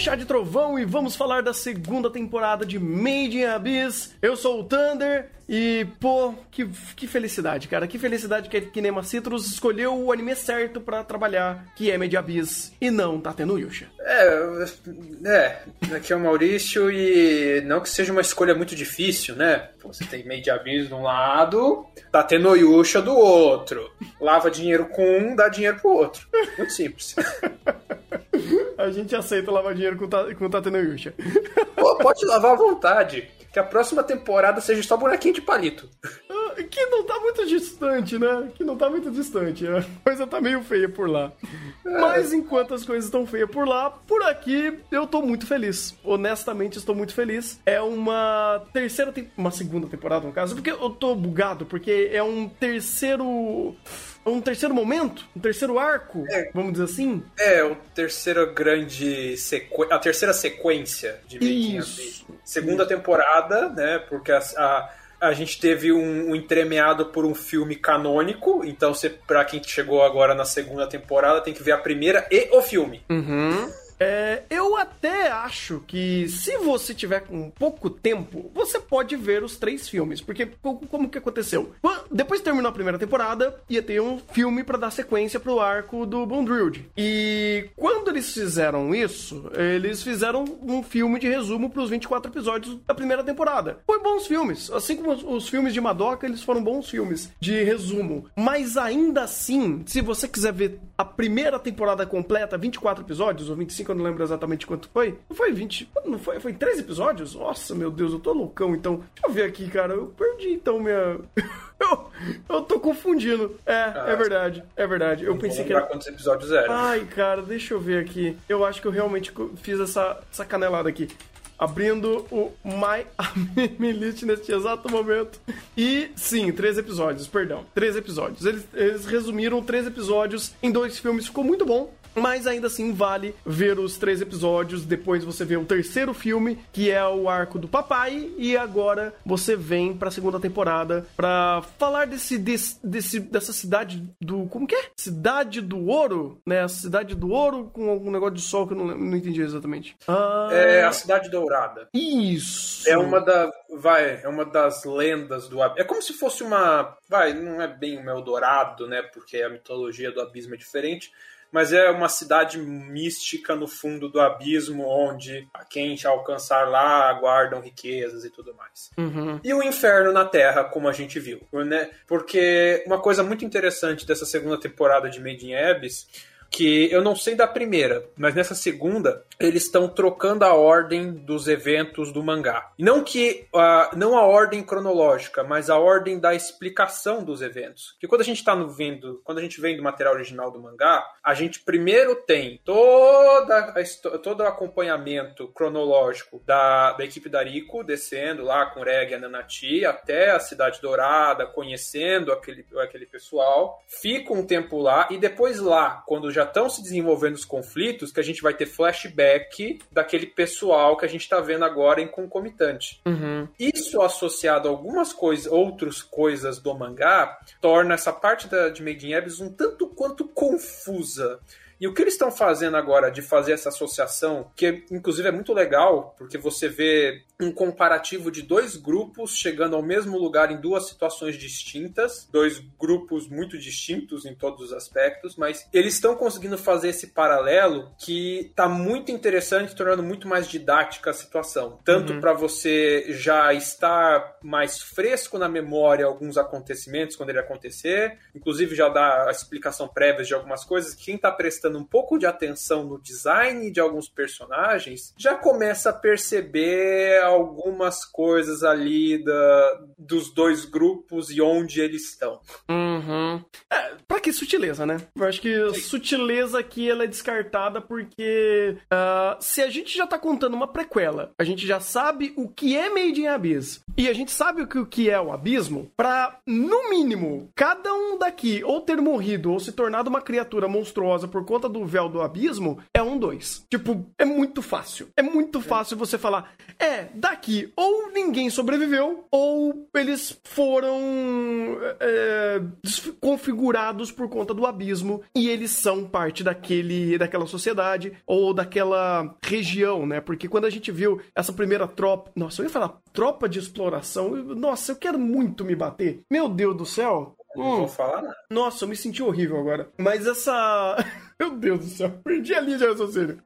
Chá de Trovão e vamos falar da segunda temporada de Made in Abyss. Eu sou o Thunder e, pô, que, que felicidade, cara. Que felicidade que a Kinema Citrus escolheu o anime certo para trabalhar, que é Made in Abyss, e não tá tendo Yusha. É, é, aqui é o Maurício e não que seja uma escolha muito difícil, né? Você tem Made in Abyss de um lado, tá tendo Yusha do outro. Lava dinheiro com um, dá dinheiro pro outro. Muito simples. A gente aceita lavar dinheiro com, ta, com Tateno Yusha. Pô, pode lavar à vontade. Que a próxima temporada seja só bonequinho de palito. Que não tá muito distante, né? Que não tá muito distante. A coisa tá meio feia por lá. Mas enquanto as coisas estão feias por lá, por aqui eu tô muito feliz. Honestamente, estou muito feliz. É uma terceira, uma segunda temporada, no caso, porque eu tô bugado, porque é um terceiro um terceiro momento, um terceiro arco, é, vamos dizer assim. É, o terceiro grande sequ... a terceira sequência de Isso. Segunda temporada, né? Porque a, a, a gente teve um, um, entremeado por um filme canônico, então você, pra quem chegou agora na segunda temporada, tem que ver a primeira e o filme. Uhum. É, eu até acho que se você tiver com pouco tempo, você pode ver os três filmes. Porque como que aconteceu? Depois que terminou a primeira temporada, ia ter um filme para dar sequência pro arco do Bondrilled. E quando eles fizeram isso, eles fizeram um filme de resumo pros 24 episódios da primeira temporada. Foi bons filmes. Assim como os filmes de Madoka, eles foram bons filmes de resumo. Mas ainda assim, se você quiser ver a primeira temporada completa, 24 episódios ou 25 que eu não lembro exatamente quanto foi. Não foi 20? Não foi? Foi 13 episódios? Nossa, meu Deus, eu tô loucão então. Deixa eu ver aqui, cara. Eu perdi então minha. eu, eu tô confundindo. É, ah, é verdade. É verdade. Eu pensei que era. quantos episódios eram. Ai, cara, deixa eu ver aqui. Eu acho que eu realmente fiz essa, essa canelada aqui abrindo o My Anime List neste exato momento. E sim, três episódios, perdão. Três episódios. Eles, eles resumiram três episódios em dois filmes, ficou muito bom. Mas ainda assim vale ver os três episódios. Depois você vê o terceiro filme, que é o arco do papai. E agora você vem pra segunda temporada pra falar desse, desse, desse dessa cidade do. Como que é? Cidade do Ouro? Né? A cidade do Ouro com algum negócio de sol que eu não, não entendi exatamente. Ah... É a Cidade Dourada. Isso. É uma da. Vai, é uma das lendas do É como se fosse uma. Vai, não é bem um Eldorado, né? Porque a mitologia do abismo é diferente mas é uma cidade mística no fundo do abismo, onde quem alcançar lá aguardam riquezas e tudo mais. Uhum. E o inferno na Terra, como a gente viu, né? Porque uma coisa muito interessante dessa segunda temporada de Made in Abyss que eu não sei da primeira, mas nessa segunda eles estão trocando a ordem dos eventos do mangá. Não que uh, não a ordem cronológica, mas a ordem da explicação dos eventos. Que quando a gente está vendo, quando a gente vem do material original do mangá, a gente primeiro tem toda a, todo o acompanhamento cronológico da, da equipe da Rico descendo lá com Reg e a Nanati até a Cidade Dourada, conhecendo aquele, aquele pessoal, fica um tempo lá e depois lá, quando já já estão se desenvolvendo os conflitos, que a gente vai ter flashback daquele pessoal que a gente está vendo agora em concomitante. Uhum. Isso associado a algumas coisas, outras coisas do mangá, torna essa parte da, de Made in Abyss um tanto quanto confusa. E o que eles estão fazendo agora de fazer essa associação, que inclusive é muito legal, porque você vê um comparativo de dois grupos chegando ao mesmo lugar em duas situações distintas, dois grupos muito distintos em todos os aspectos, mas eles estão conseguindo fazer esse paralelo que está muito interessante, tornando muito mais didática a situação, tanto uhum. para você já estar mais fresco na memória alguns acontecimentos quando ele acontecer, inclusive já dá a explicação prévia de algumas coisas, quem está prestando um pouco de atenção no design de alguns personagens já começa a perceber algumas coisas ali da, dos dois grupos e onde eles estão. Uhum. É, pra que sutileza, né? Eu acho que a sutileza aqui ela é descartada porque uh, se a gente já tá contando uma prequela, a gente já sabe o que é Made in Abyss e a gente sabe o que, o que é o abismo, pra, no mínimo, cada um daqui ou ter morrido ou se tornado uma criatura monstruosa por conta conta do véu do abismo, é um dois. Tipo, é muito fácil. É muito fácil você falar, é, daqui, ou ninguém sobreviveu, ou eles foram é, configurados por conta do abismo e eles são parte daquele, daquela sociedade ou daquela região, né? Porque quando a gente viu essa primeira tropa. Nossa, eu ia falar tropa de exploração. Nossa, eu quero muito me bater. Meu Deus do céu. Não hum. vou falar nada. Nossa, eu me senti horrível agora. Mas essa. Meu Deus do céu, perdi a linha de raciocínio.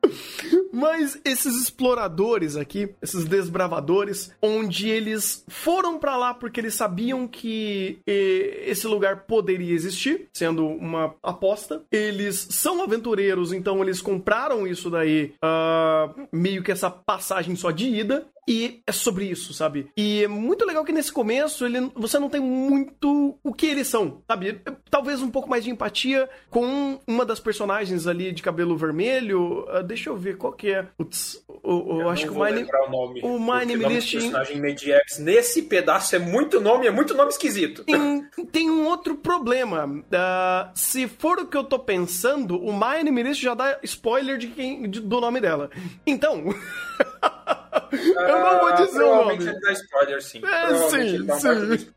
Mas esses exploradores aqui, esses desbravadores, onde eles foram para lá porque eles sabiam que esse lugar poderia existir, sendo uma aposta. Eles são aventureiros, então eles compraram isso daí, uh, meio que essa passagem só de ida. E é sobre isso, sabe? E é muito legal que nesse começo ele, você não tem muito o que eles são, sabe? Talvez um pouco mais de empatia com uma das personagens ali de cabelo vermelho. Uh, deixa eu ver qual que é. Putz, o, o, acho que o Mine. O nome, o Mine List. personagem Mediex nesse pedaço é muito nome, é muito nome esquisito. Tem, tem um outro problema. Uh, se for o que eu tô pensando, o Mine List já dá spoiler de quem, de, do nome dela. Então. Eu não vou dizer o nome. Ele dá spoiler, sim. É, sim, sim.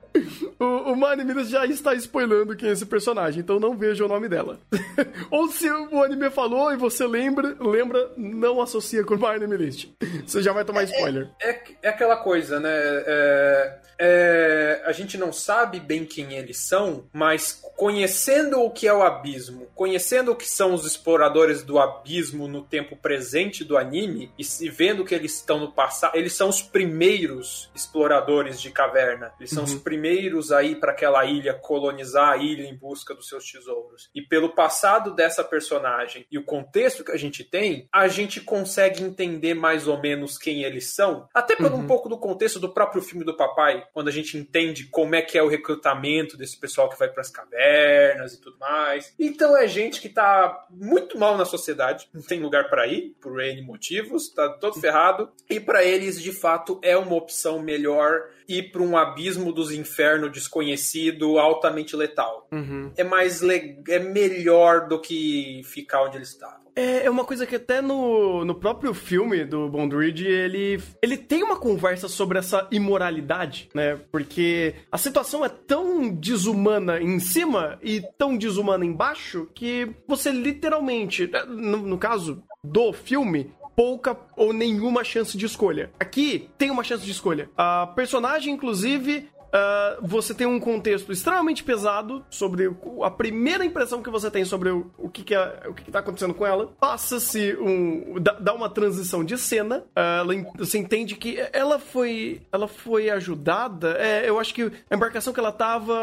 O, o Mani Minas já está spoilando quem é esse personagem, então não veja o nome dela. Ou se o anime falou e você lembra, lembra, não associa com o Mani List. Você já vai tomar é, spoiler. É, é, é aquela coisa, né? É, é, a gente não sabe bem quem eles são, mas conhecendo o que é o abismo, conhecendo o que são os exploradores do abismo no tempo presente do anime, e se vendo que eles estão no passado, eles são os primeiros exploradores de caverna. Eles são uhum. os primeiros a ir para aquela ilha, colonizar a ilha em busca dos seus tesouros. E pelo passado dessa personagem e o contexto que a gente tem, a gente consegue entender mais ou menos quem eles são, até por uhum. um pouco do contexto do próprio filme do papai, quando a gente entende como é que é o recrutamento desse pessoal que vai para as cavernas e tudo mais. Então é gente que tá muito mal na sociedade, não tem lugar para ir, por N motivos, tá todo ferrado, e para eles de fato é uma opção melhor ir para um abismo dos infernos desconhecido, altamente letal. Uhum. É mais le... é melhor do que ficar onde eles estavam. É, é uma coisa que até no, no próprio filme do Bondridge, ele, ele tem uma conversa sobre essa imoralidade, né? Porque a situação é tão desumana em cima e tão desumana embaixo que você literalmente, no, no caso do filme, pouca ou nenhuma chance de escolha. Aqui tem uma chance de escolha. A personagem, inclusive, Uh, você tem um contexto extremamente pesado sobre a primeira impressão que você tem sobre o, o que, que, é, o que, que tá acontecendo com ela. Passa-se um. dá, dá, uma transição de cena. Uh, ela, você entende que ela foi. Ela foi ajudada. É, eu acho que a embarcação que ela tava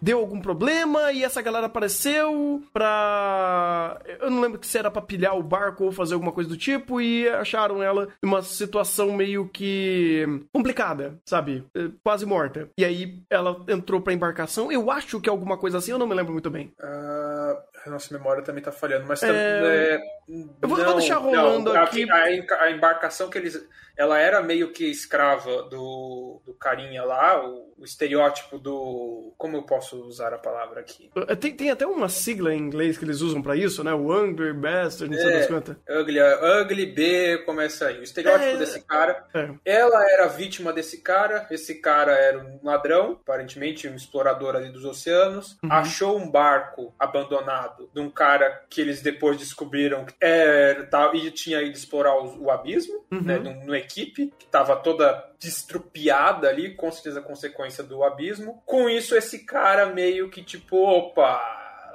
deu algum problema e essa galera apareceu pra. Eu não lembro se era pra pilhar o barco ou fazer alguma coisa do tipo e acharam ela em uma situação meio que complicada, sabe? É, quase morta. E aí ela entrou pra embarcação. Eu acho que é alguma coisa assim, eu não me lembro muito bem. Uh, nossa memória também tá falhando, mas é... é... Eu vou, não, vou deixar rolando não, aqui. A, a, embarcação que eles. Ela era meio que escrava do, do carinha lá, o, o estereótipo do. Como eu posso usar a palavra aqui? É, tem, tem até uma sigla em inglês que eles usam para isso, né? O Ugly Bastard, não sei é, das quantas. Ugly, ugly B começa aí. O estereótipo é, desse cara. É. Ela era vítima desse cara, esse cara era um ladrão, aparentemente um explorador ali dos oceanos. Uhum. Achou um barco abandonado de um cara que eles depois descobriram que é, tá, e tinha ido explorar o, o abismo, uhum. né? Numa equipe que tava toda destrupiada ali, com certeza consequência do abismo. Com isso, esse cara meio que tipo, opa,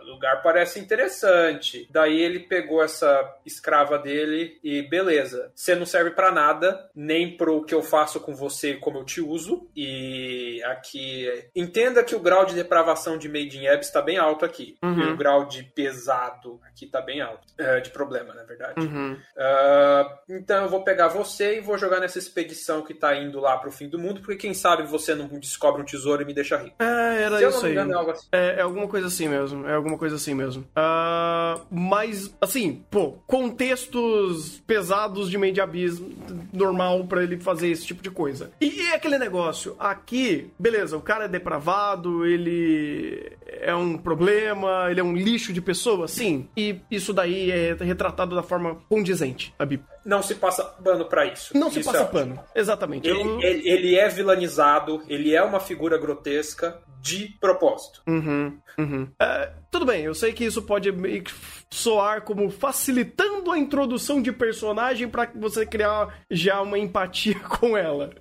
lugar parece interessante. Daí ele pegou essa escrava dele e beleza. Você não serve para nada, nem pro que eu faço com você como eu te uso. E aqui entenda que o grau de depravação de Made in Abyss está bem alto aqui. Uhum. E o grau de pesado aqui tá bem alto. É, de problema, na verdade. Uhum. Uh, então eu vou pegar você e vou jogar nessa expedição que tá indo lá pro fim do mundo, porque quem sabe você não descobre um tesouro e me deixa rico. É, era Se isso aí. Engano, é, assim. é, é alguma coisa assim mesmo. É alguma coisa assim mesmo. Uh, mas, assim, pô, contextos pesados de meio de abismo normal para ele fazer esse tipo de coisa. E, e aquele negócio, aqui, beleza, o cara é depravado, ele é um problema, ele é um lixo de pessoa, sim. E isso daí é retratado da forma condizente, a Bíblia. Não se passa pano para isso. Não se isso passa é... pano, exatamente. Ele, Eu- ele, ele é vilanizado, ele é uma figura grotesca de propósito. Uhum, uhum. É, tudo bem, eu sei que isso pode meio que soar como facilitando a introdução de personagem pra você criar já uma empatia com ela.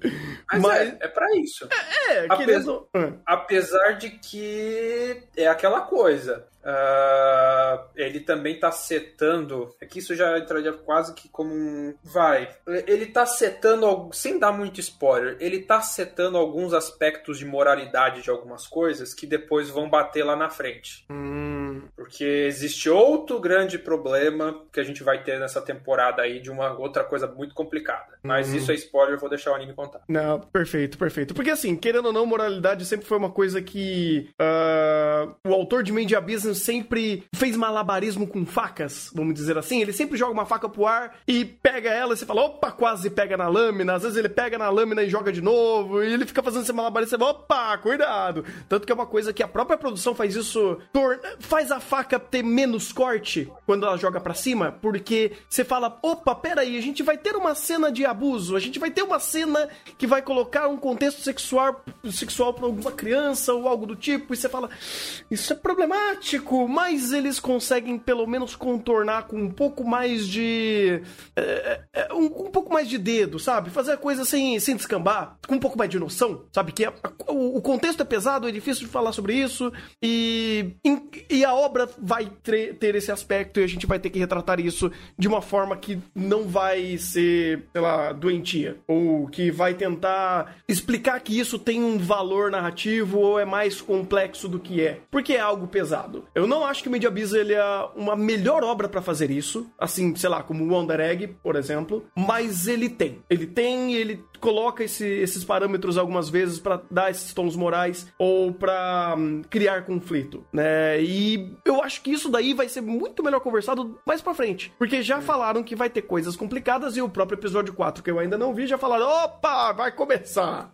Mas, Mas, é, é para isso. é, apesar- querendo. Ah, Apesar de que é aquela coisa. ah, ele também tá setando. É que isso já entraria quase que como um. Vai. Ele tá setando, sem dar muito spoiler, ele tá setando alguns aspectos de moralidade de algumas coisas que depois vão bater lá na frente. hum, Porque existe outro grande problema que a gente vai ter nessa temporada aí de uma outra coisa muito complicada. Mas Uhum. isso é spoiler, eu vou deixar o anime contar. Não, perfeito, perfeito. Porque assim, querendo ou não, moralidade sempre foi uma coisa que ah, o autor de Media Business sempre fez malabarismo com facas, vamos dizer assim. Ele sempre joga uma faca pro ar e pega ela e você fala, opa, quase pega na lâmina. Às vezes ele pega na lâmina e joga de novo. E ele fica fazendo esse malabarismo e você fala, opa, cuidado. Tanto que é uma coisa que a própria produção faz isso, tor- faz a faca ter menos corte quando ela joga pra cima, porque você fala, opa, peraí, a gente vai ter uma cena de abuso, a gente vai ter uma cena que vai colocar um contexto sexual, sexual pra alguma criança ou algo do tipo, e você fala, isso é problemático, mas eles conseguem pelo menos contornar com um pouco mais de. é, é, um, um pouco mais de dedo, sabe? Fazer a coisa sem, sem descambar, com um pouco mais de noção, sabe? Que a- a- o, o contexto é pesado, é difícil de falar sobre isso, e, e a obra vai ter esse aspecto e a gente vai ter que retratar isso de uma forma que não vai ser, sei lá, doentia, ou que vai tentar explicar que isso tem um valor narrativo ou é mais complexo do que é, porque é algo pesado. Eu não acho que o Media Biz ele é uma melhor obra pra fazer isso, assim, sei lá, como o Wonder Egg, por exemplo, mas ele tem. Ele tem, ele coloca esse- esses parâmetros algumas vezes pra dar esses tons morais ou pra hum, criar conflito, né? E eu acho que isso daí vai ser muito melhor conversado mais pra frente, porque já falaram que vai ter coisas complicadas e o próprio episódio 4 que eu ainda não vi já falaram, opa, vai começar.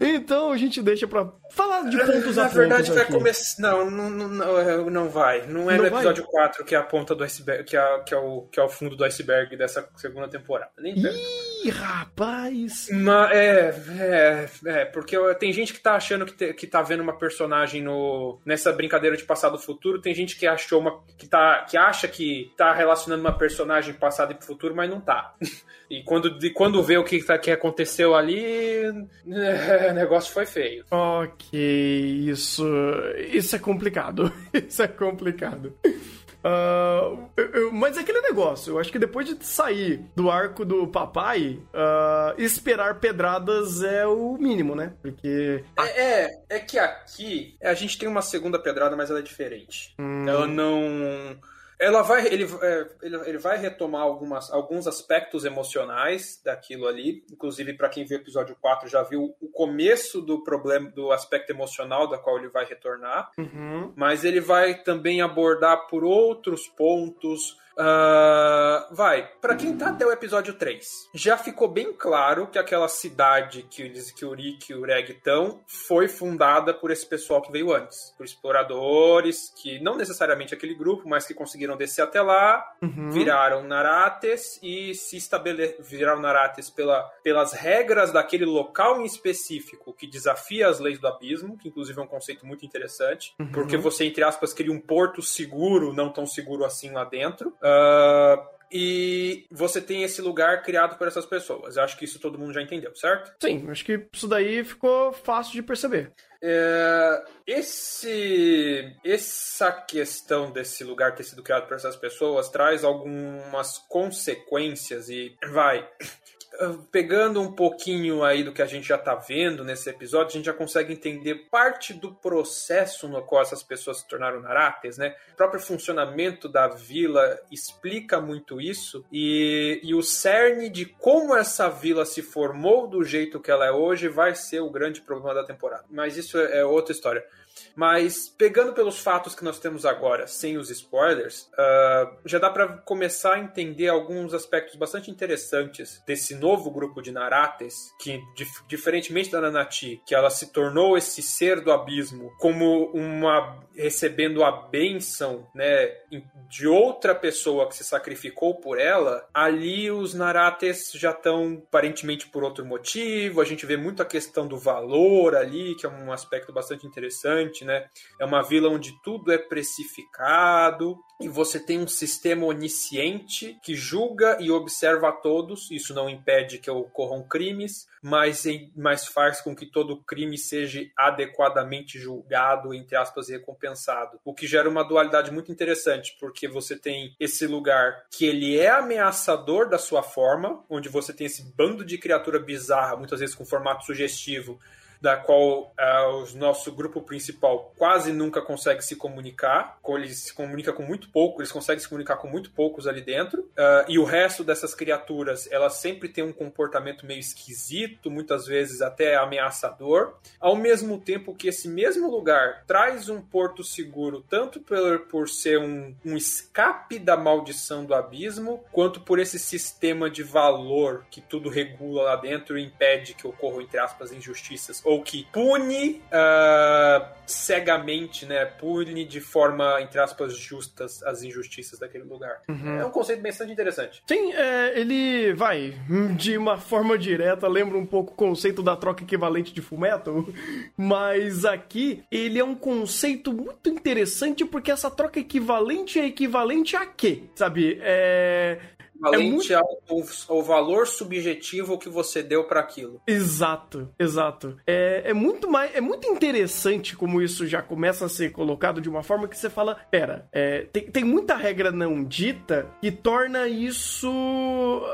Então a gente deixa pra falar de pontos Na a pontos verdade, vai começar. Não, não, não, não, é, não vai. Não é Não no vai? episódio 4 que é a ponta do iceberg, que é, que é, o, que é o fundo do iceberg dessa segunda temporada. Nem tanto. Ih, rapaz. Mas, é, é, é, porque tem gente que tá achando que, te- que tá vendo uma personagem no, nessa brincadeira de passado e futuro, tem gente que achou uma. que, tá, que acha que tá relacionando uma personagem passado e futuro, mas não tá. E quando, de, quando vê o que, tá, que aconteceu ali, o negócio foi feio. Ok, isso. Isso é complicado. Isso é complicado. Ah, eu- eu- mas é aquele negócio, eu acho que depois de sair do arco do papai, ah, esperar pedradas é o mínimo, né? Porque. É, é, é que aqui a gente tem uma segunda pedrada, mas ela é diferente. Hum. Ela não. Ela vai, ele, é, ele, ele vai retomar algumas, alguns aspectos emocionais daquilo ali. Inclusive, para quem viu o episódio 4, já viu o começo do problema, do aspecto emocional da qual ele vai retornar. Uhum. Mas ele vai também abordar por outros pontos. Ah, vai, para quem tá até o episódio 3, já ficou bem claro que aquela cidade que, eles, que o Rick e o Reg estão foi fundada por esse pessoal que veio antes. Por exploradores, que não necessariamente aquele grupo, mas que conseguiram descer até lá, Uhum. viraram Narates e se estabele... viraram Narates pela... pelas regras daquele local em específico que desafia as leis do abismo, que inclusive é um conceito muito interessante, Uhum. porque você, entre aspas, cria um porto seguro, não tão seguro assim lá dentro. Ah, e você tem esse lugar criado por essas pessoas. Eu acho que isso todo mundo já entendeu, certo? Sim, acho que isso daí ficou fácil de perceber. É, esse, essa questão desse lugar ter sido criado por essas pessoas traz algumas consequências e vai. Pegando um pouquinho aí do que a gente já tá vendo nesse episódio, a gente já consegue entender parte do processo no qual essas pessoas se tornaram Narates, né? O próprio funcionamento da vila explica muito isso e, e o cerne de como essa vila se formou do jeito que ela é hoje vai ser o grande problema da temporada. Mas isso é outra história. Mas pegando pelos fatos que nós temos agora, sem os spoilers, uh, já dá para começar a entender alguns aspectos bastante interessantes desse novo grupo de Narates, que dif diferentemente da Nanati, que ela se tornou esse ser do abismo como uma recebendo a bênção, né, de outra pessoa que se sacrificou por ela, ali os Narates já estão aparentemente por outro motivo. A gente vê muito a questão do valor ali, que é um aspecto bastante interessante, né? É uma vila onde tudo é precificado e você tem um sistema onisciente que julga e observa a todos. Isso não impede que ocorram crimes, mas, mas faz com que todo crime seja adequadamente julgado, entre aspas, recompensado. O que gera uma dualidade muito interessante, porque você tem esse lugar que ele é ameaçador da sua forma, onde você tem esse bando de criatura bizarra, muitas vezes com formato sugestivo, da qual uh, o nosso grupo principal quase nunca consegue se comunicar, eles se comunica com muito pouco, eles conseguem se comunicar com muito poucos ali dentro, uh, e o resto dessas criaturas, elas sempre têm um comportamento meio esquisito, muitas vezes até ameaçador, ao mesmo tempo que esse mesmo lugar traz um porto seguro, tanto por, por ser um, um escape da maldição do abismo, quanto por esse sistema de valor que tudo regula lá dentro e impede que ocorram, entre aspas, injustiças ou que pune uh, cegamente, né? Pune de forma, entre aspas, justas as injustiças daquele lugar. Uhum. É um conceito bastante interessante. Sim, é, ele vai de uma forma direta, lembra um pouco o conceito da troca equivalente de Fullmetal, mas aqui ele é um conceito muito interessante porque essa troca equivalente é equivalente a quê? Sabe? É equivalente é muito... ao, ao, valor subjetivo que você deu para aquilo. Exato, exato. É, é muito mais, é muito interessante como isso já começa a ser colocado de uma forma que você fala, pera, é, tem, tem muita regra não dita que torna isso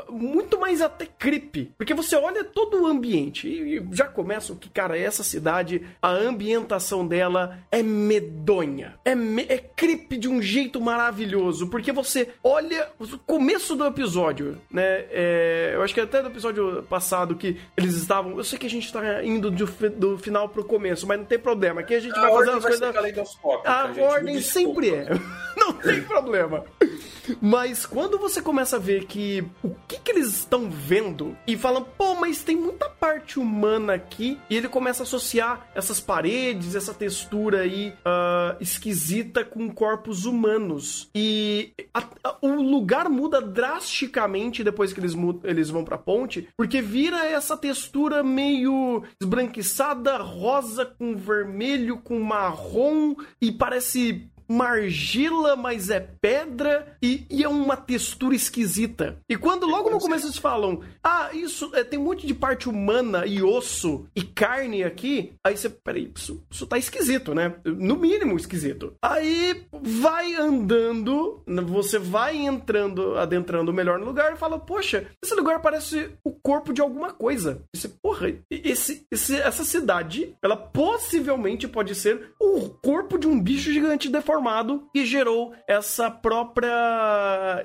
muito mais até creepy, porque você olha todo o ambiente e já começa o que, cara, essa cidade, a ambientação dela é medonha, é, me, é creepy de um jeito maravilhoso, porque você olha o começo do episódio, né? É, eu acho que até do episódio passado que eles estavam. Eu sei que a gente tá indo do, do final pro começo, mas não tem problema. Aqui a gente a vai fazer as coisas. A, a ordem sempre é. não tem problema. Mas quando você começa a ver que o que, que eles estão vendo e falam, pô, mas tem muita parte humana aqui, e ele começa a associar essas paredes, essa textura aí uh, esquisita com corpos humanos. E a, a, o lugar muda drasticamente depois que eles, eles vão pra ponte, porque vira essa textura meio esbranquiçada, rosa com vermelho, com marrom, e parece margila, mas é pedra e, e, é uma textura esquisita. E quando logo no começo eles falam, ah, isso é, tem um monte de parte humana e osso e carne aqui, aí você, peraí, isso, isso tá esquisito, né? No mínimo esquisito. Aí vai andando, você vai entrando, adentrando melhor no lugar e fala, poxa, esse lugar parece o corpo de alguma coisa. Você, porra, esse, esse, essa cidade, ela possivelmente pode ser o corpo de um bicho gigante deformado formado e gerou essa própria.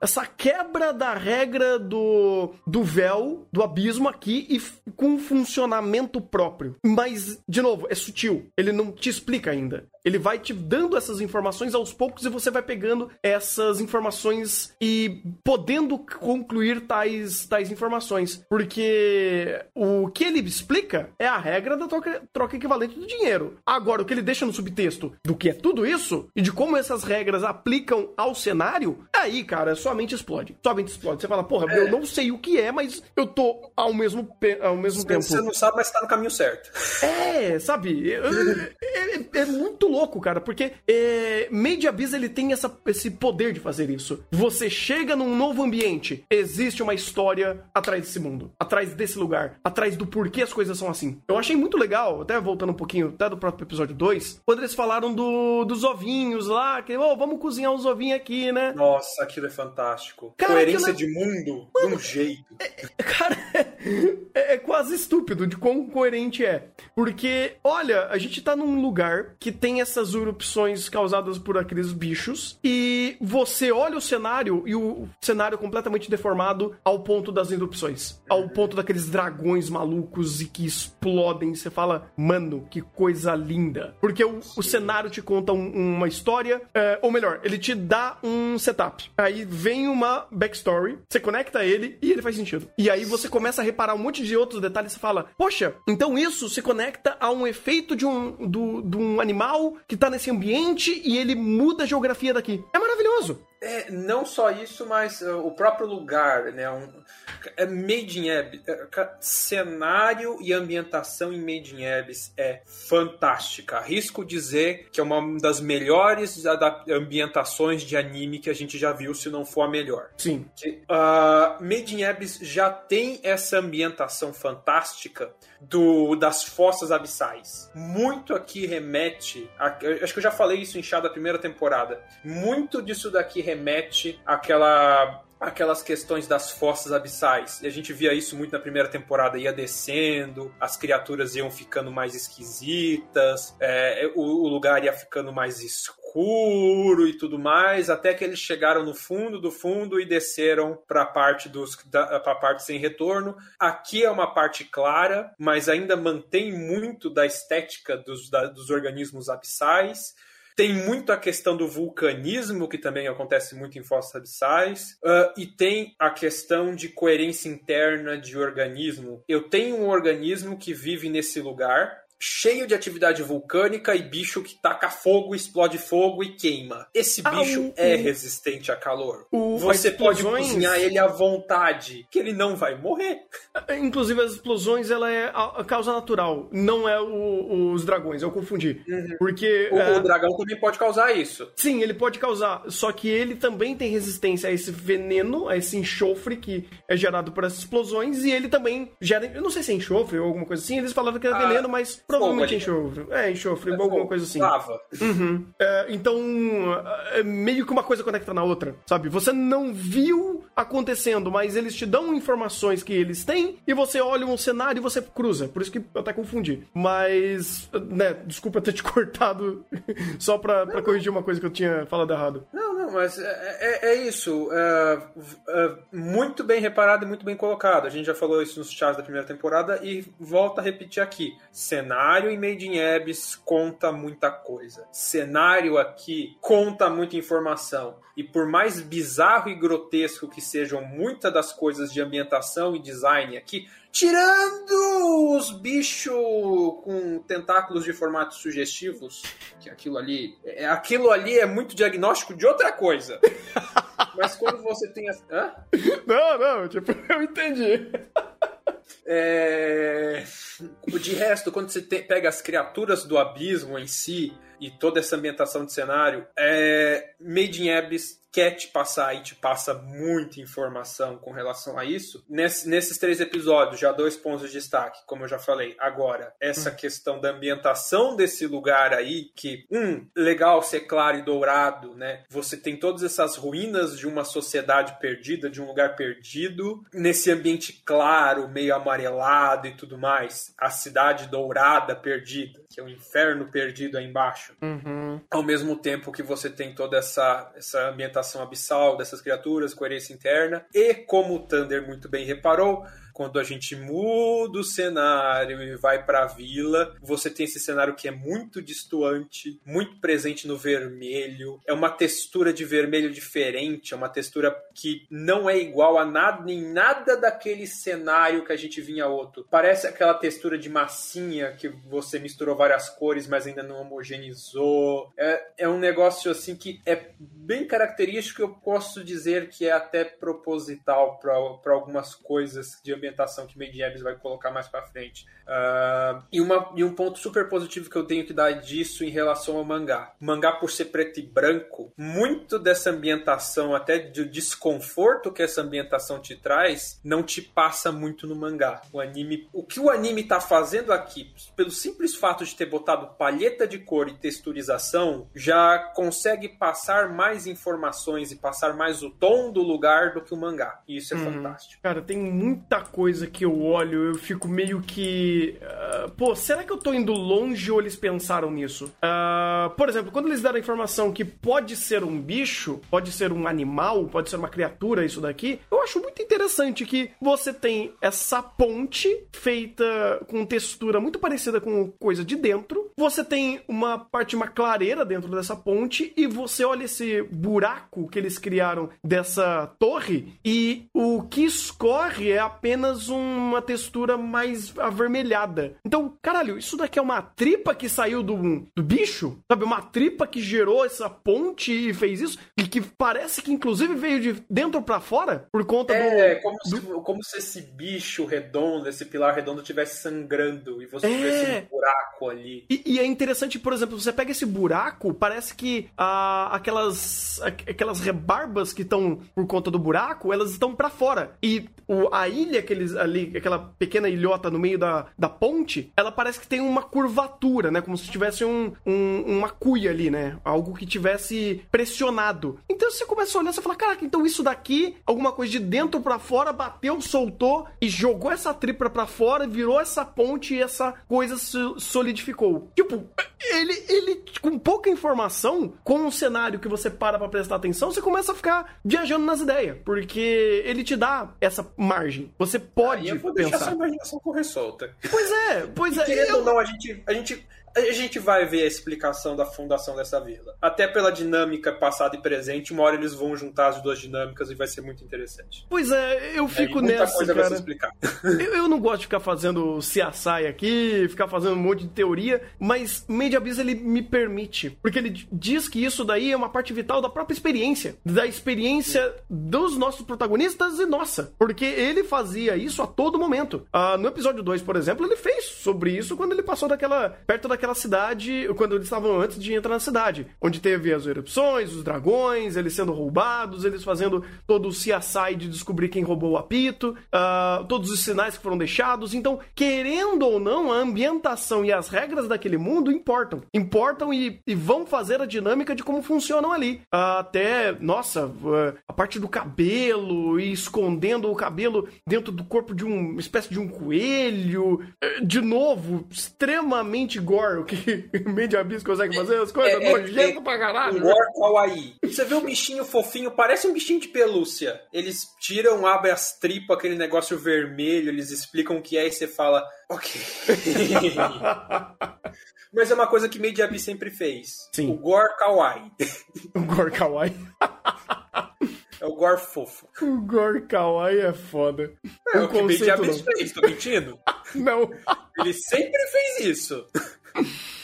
essa quebra da regra do, do véu, do abismo aqui e com um funcionamento próprio. Mas, de novo, é sutil. Ele não te explica ainda. Ele vai te dando essas informações aos poucos e você vai pegando essas informações e podendo concluir tais, tais informações. Porque o que ele explica é a regra da troca, troca equivalente do dinheiro. Agora, o que ele deixa no subtexto do que é tudo isso e de como essas regras aplicam ao cenário, aí, cara, sua mente explode. Sua mente explode. Você fala, porra, é. eu não sei o que é, mas eu tô ao mesmo, ao mesmo tempo. Você não sabe, mas tá no caminho certo. É, sabe? É, é, é muito louco, cara, porque é, Made Abyss ele tem essa, esse poder de fazer isso. Você chega num novo ambiente, existe uma história atrás desse mundo, atrás desse lugar, atrás do porquê as coisas são assim. Eu achei muito legal, até voltando um pouquinho, até do próprio episódio 2, quando eles falaram do, dos ovinhos lá, que, oh, vamos cozinhar os ovinhos aqui, né? Nossa, aquilo é fantástico. Cara, Coerência aquilo... de mundo, Mano, de um jeito. É, cara, é, é quase estúpido de quão coerente é. Porque, olha, a gente tá num lugar que tem essas erupções causadas por aqueles bichos e você olha o cenário e o cenário completamente deformado ao ponto das erupções. Ao ponto daqueles dragões malucos e que explodem. Você fala, mano, que coisa linda. Porque o, o cenário te conta um, uma história, é, ou melhor, ele te dá um setup. Aí vem uma backstory, você conecta ele e ele faz sentido. E aí você começa a reparar um monte de outros detalhes e fala, poxa, então isso se conecta a um efeito de um, do, de um animal que tá nesse ambiente e ele muda a geografia daqui. É maravilhoso. É, não só isso, mas uh, o próprio lugar, né? Um, é Made in Abyss. É, cenário e ambientação em Made in Abyss é fantástica. Arrisco dizer que é uma das melhores ambientações de anime que a gente já viu, se não for a melhor. Sim. Uh, Made in Abyss já tem essa ambientação fantástica do, das fossas abissais. Muito aqui remete. A, acho que eu já falei isso em chá da primeira temporada. Muito disso daqui remete àquela aquelas questões das fossas abissais. E a gente via isso muito na primeira temporada, ia descendo, as criaturas iam ficando mais esquisitas, é, o, o, lugar ia ficando mais escuro e tudo mais, até que eles chegaram no fundo do fundo e desceram para a parte dos para a parte sem retorno. Aqui é uma parte clara, mas ainda mantém muito da estética dos, da, dos organismos abissais. Tem muito a questão do vulcanismo, que também acontece muito em fossas abissais, uh, e tem a questão de coerência interna de organismo. Eu tenho um organismo que vive nesse lugar, cheio de atividade vulcânica e bicho que taca fogo, explode fogo e queima. Esse ah, bicho ah, é resistente a calor. O, Você pode cozinhar ele à vontade, que ele não vai morrer. Inclusive, as explosões ela é a, causa natural, não é o, os dragões, eu confundi. Uhum. Porque. O, é... o, dragão também pode causar isso. Sim, ele pode causar. Só que ele também tem resistência a esse veneno, a esse enxofre que é gerado por essas explosões, e ele também gera. Eu não sei se é enxofre ou alguma coisa assim, eles falaram que é ah. veneno, mas Provavelmente enxofre. É, enxofre, é, alguma coisa assim. Lava. Uhum. É, então, é meio que uma coisa conecta na outra, sabe? Você não viu acontecendo, mas eles te dão informações que eles têm e você olha um cenário e você cruza. Por isso que eu até confundi. Mas, né, desculpa ter te cortado só pra, pra corrigir uma coisa que eu tinha falado errado. Não, não, mas é, é, é isso. É, é, muito bem reparado e muito bem colocado. A gente já falou isso nos chats da primeira temporada e volta a repetir aqui. Cenário cenário em Made in Abyss conta muita coisa. Cenário aqui conta muita informação. E por mais bizarro e grotesco que sejam muitas das coisas de ambientação e design aqui, tirando os bichos com tentáculos de formatos sugestivos, que aquilo ali, é, aquilo ali é muito diagnóstico de outra coisa. Mas quando você tem as... Hã? Não, não, tipo, eu entendi. É... De resto, quando você te... pega as criaturas do abismo em si e toda essa ambientação de cenário, é... Made in Abyss quer te passar e te passa muita informação com relação a isso. Ness, nesses três episódios, já dois pontos de destaque, como eu já falei. Agora, essa hum. questão da ambientação desse lugar aí, que, um, legal ser claro e dourado, né? Você tem todas essas ruínas de uma sociedade perdida, de um lugar perdido, nesse ambiente claro, meio amarelado e tudo mais. A cidade dourada perdida, que é o inferno perdido aí embaixo. Uhum. Ao mesmo tempo que você tem toda essa, essa ambientação abissal dessas criaturas, coerência interna, e como o Thunder muito bem reparou, quando a gente muda o cenário e vai para a vila, você tem esse cenário que é muito distoante, muito presente no vermelho. É uma textura de vermelho diferente, é uma textura que não é igual a nada nem nada daquele cenário que a gente vinha outro. Parece aquela textura de massinha que você misturou várias cores, mas ainda não homogeneizou. É, é um negócio assim que é bem característico, eu posso dizer que é até proposital para algumas coisas de ambientação que Made in vai colocar mais para frente. Uh, e, uma, e um ponto super positivo que eu tenho que dar disso em relação ao mangá. O mangá, por ser preto e branco, muito dessa ambientação, até do desconforto que essa ambientação te traz, não te passa muito no mangá. O anime, o que o anime tá fazendo aqui, pelo simples fato de ter botado palheta de cor e texturização, já consegue passar mais informações e passar mais o tom do lugar do que o mangá. E isso é uhum. fantástico. Cara, tem muita coisa que eu olho, eu fico meio que. Uh, pô, será que eu tô indo longe ou eles pensaram nisso? Uh, por exemplo, quando eles deram a informação que pode ser um bicho, pode ser um animal, pode ser uma criatura, isso daqui, eu acho muito interessante que você tem essa ponte feita com textura muito parecida com coisa de dentro. Você tem uma parte, uma clareira dentro dessa ponte, e você olha esse buraco que eles criaram dessa torre, e o que escorre é apenas uma textura mais avermelhada. Então, caralho, isso daqui é uma tripa que saiu do, do bicho? Sabe, uma tripa que gerou essa ponte e fez isso? E que parece que inclusive veio de dentro para fora por conta é, do. É, como, do... Se, como se esse bicho redondo, esse pilar redondo estivesse sangrando e você é... tivesse um buraco ali. E, e, é interessante, por exemplo, você pega esse buraco, parece que ah, aquelas, aquelas rebarbas que estão por conta do buraco, elas estão para fora. E o, a ilha que eles ali, aquela pequena ilhota no meio da, da ponte, ela parece que tem uma curvatura, né? Como se tivesse um, um, uma cuia ali, né? Algo que tivesse pressionado. Então você começa a olhar e fala, caraca, então isso daqui, alguma coisa de dentro para fora, bateu, soltou e jogou essa tripa para fora, virou essa ponte e essa coisa se solidificou. Tipo, ele, ele com pouca informação, com um cenário que você para pra prestar atenção, você começa a ficar viajando nas ideias. Porque ele te dá essa margem. Você pode ah, eu vou pensar. deixar sua imaginação correr solta. Pois é, pois e é. Querendo eu... ou não, a gente, a gente a gente vai ver a explicação da fundação dessa vila. Até pela dinâmica passada e presente, uma hora eles vão juntar as duas dinâmicas e vai ser muito interessante. Pois é, eu fico é, nessa, coisa cara. Vai ser explicada. Eu, eu, não gosto de ficar fazendo CSI aqui, ficar fazendo um monte de teoria, mas Made Abyss ele me permite, porque ele diz que isso daí é uma parte vital da própria experiência, da experiência dos nossos protagonistas e nossa, porque ele fazia isso a todo momento. Uh, no episódio 2, por exemplo, ele fez sobre isso quando ele passou daquela perto daquela naquela cidade, quando eles estavam antes de entrar na cidade, onde teve as erupções, os dragões, eles sendo roubados, eles fazendo todo o CSI de descobrir quem roubou o apito, uh, todos os sinais que foram deixados. Então, querendo ou não, a ambientação e as regras daquele mundo importam. Importam e, e vão fazer a dinâmica de como funcionam ali. Uh, até, nossa, uh, a parte do cabelo e escondendo o cabelo dentro do corpo de um, uma espécie de um coelho. Eh, de novo, extremamente gore o que Made Abyss consegue fazer, as coisas é, nojentas é, pra caralho. War Kawaii. Você vê um bichinho fofinho, parece um bichinho de pelúcia. Eles tiram, abrem as tripas, aquele negócio vermelho, eles explicam o que é e você fala, ok. Mas é uma coisa que Made Abyss sempre fez. Sim. O Gore Kawaii. o Gore Kawaii. É o Gore fofo. O Gore Kawaii é foda. É o, o que Made Abyss fez, tô mentindo? não. Ele sempre fez isso.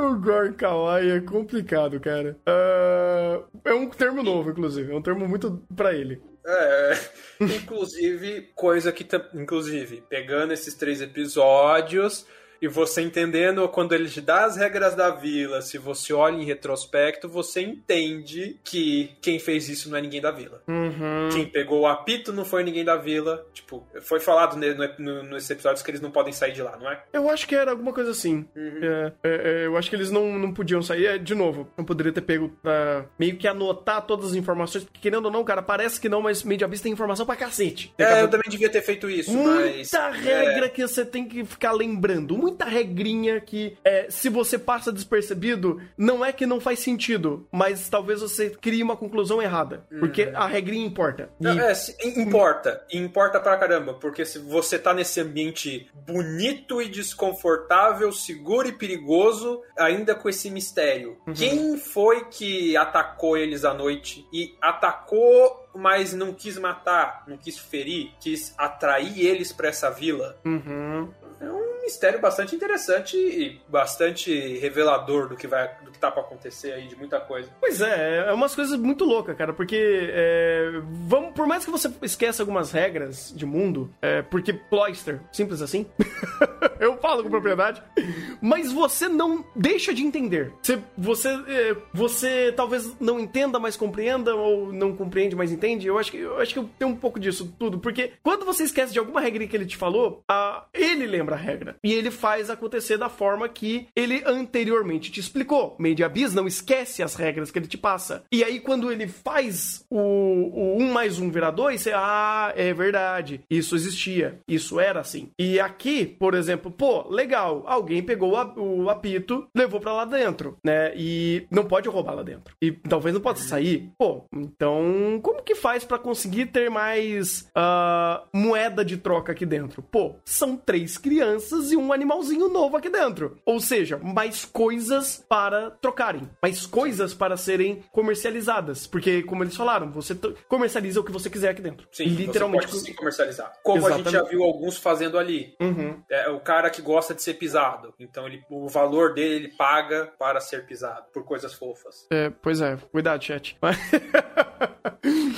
O Gore Kawaii é complicado, cara. Uh, é um termo novo, inclusive. É um termo muito pra ele. É, inclusive, coisa que, inclusive, pegando esses três episódios, e você entendendo quando ele te dá as regras da vila, se você olha em retrospecto, você entende que quem fez isso não é ninguém da vila. Uhum. Quem pegou o apito não foi ninguém da vila. Tipo, foi falado no, no, nesses episódios que eles não podem sair de lá, não é? Eu acho que era alguma coisa assim. Uhum. É, é, é, eu acho que eles não, não podiam sair. É, de novo, não poderia ter pego pra meio que anotar todas as informações, porque querendo ou não, cara, parece que não, mas Media Beast tem informação pra cacete. É, eu também devia ter feito isso, Muita mas... regra que você tem que ficar lembrando. Muito muita regrinha que, é, se você passa despercebido, não é que não faz sentido, mas talvez você crie uma conclusão errada. Uhum. Porque a regrinha importa. E... É, se, importa. Importa pra caramba. Porque se você tá nesse ambiente bonito e desconfortável, seguro e perigoso, ainda com esse mistério. Uhum. Quem foi que atacou eles à noite? E atacou mas não quis matar, não quis ferir, quis atrair eles para essa vila. Uhum. É um mistério bastante interessante e bastante revelador do que vai do que tá para acontecer aí de muita coisa. Pois é, é umas coisas muito loucas, cara, porque é, vamos, por mais que você esqueça algumas regras de mundo, é, porque Ployster, simples assim, eu falo com propriedade, mas você não deixa de entender. Você, você, é, você talvez não entenda, mas compreenda, ou não compreende, mas entende? Eu acho que eu acho que tem um pouco disso tudo, porque quando você esquece de alguma regra que ele te falou, a, ele lembra a regra e ele faz acontecer da forma que ele anteriormente te explicou. Made Abyss não esquece as regras que ele te passa. E aí quando ele faz o, o 1 mais 1 virar 2, você, ah, é verdade, isso existia, isso era assim. E aqui, por exemplo, pô, legal, alguém pegou o apito, levou para lá dentro, né? E não pode roubar lá dentro. E talvez não possa sair. Pô, então como que faz para conseguir ter mais uh, moeda de troca aqui dentro? Pô, são três crianças e um animalzinho novo aqui dentro. Ou seja, mais coisas para trocarem, mais coisas para serem comercializadas. Porque, como eles falaram, você comercializa o que você quiser aqui dentro. Sim, literalmente. Você pode sim comercializar. Como Exatamente. a gente já viu alguns fazendo ali. Uhum. É o cara que gosta de ser pisado. Então ele, o valor dele ele paga para ser pisado por coisas fofas. É, pois é, cuidado, chat.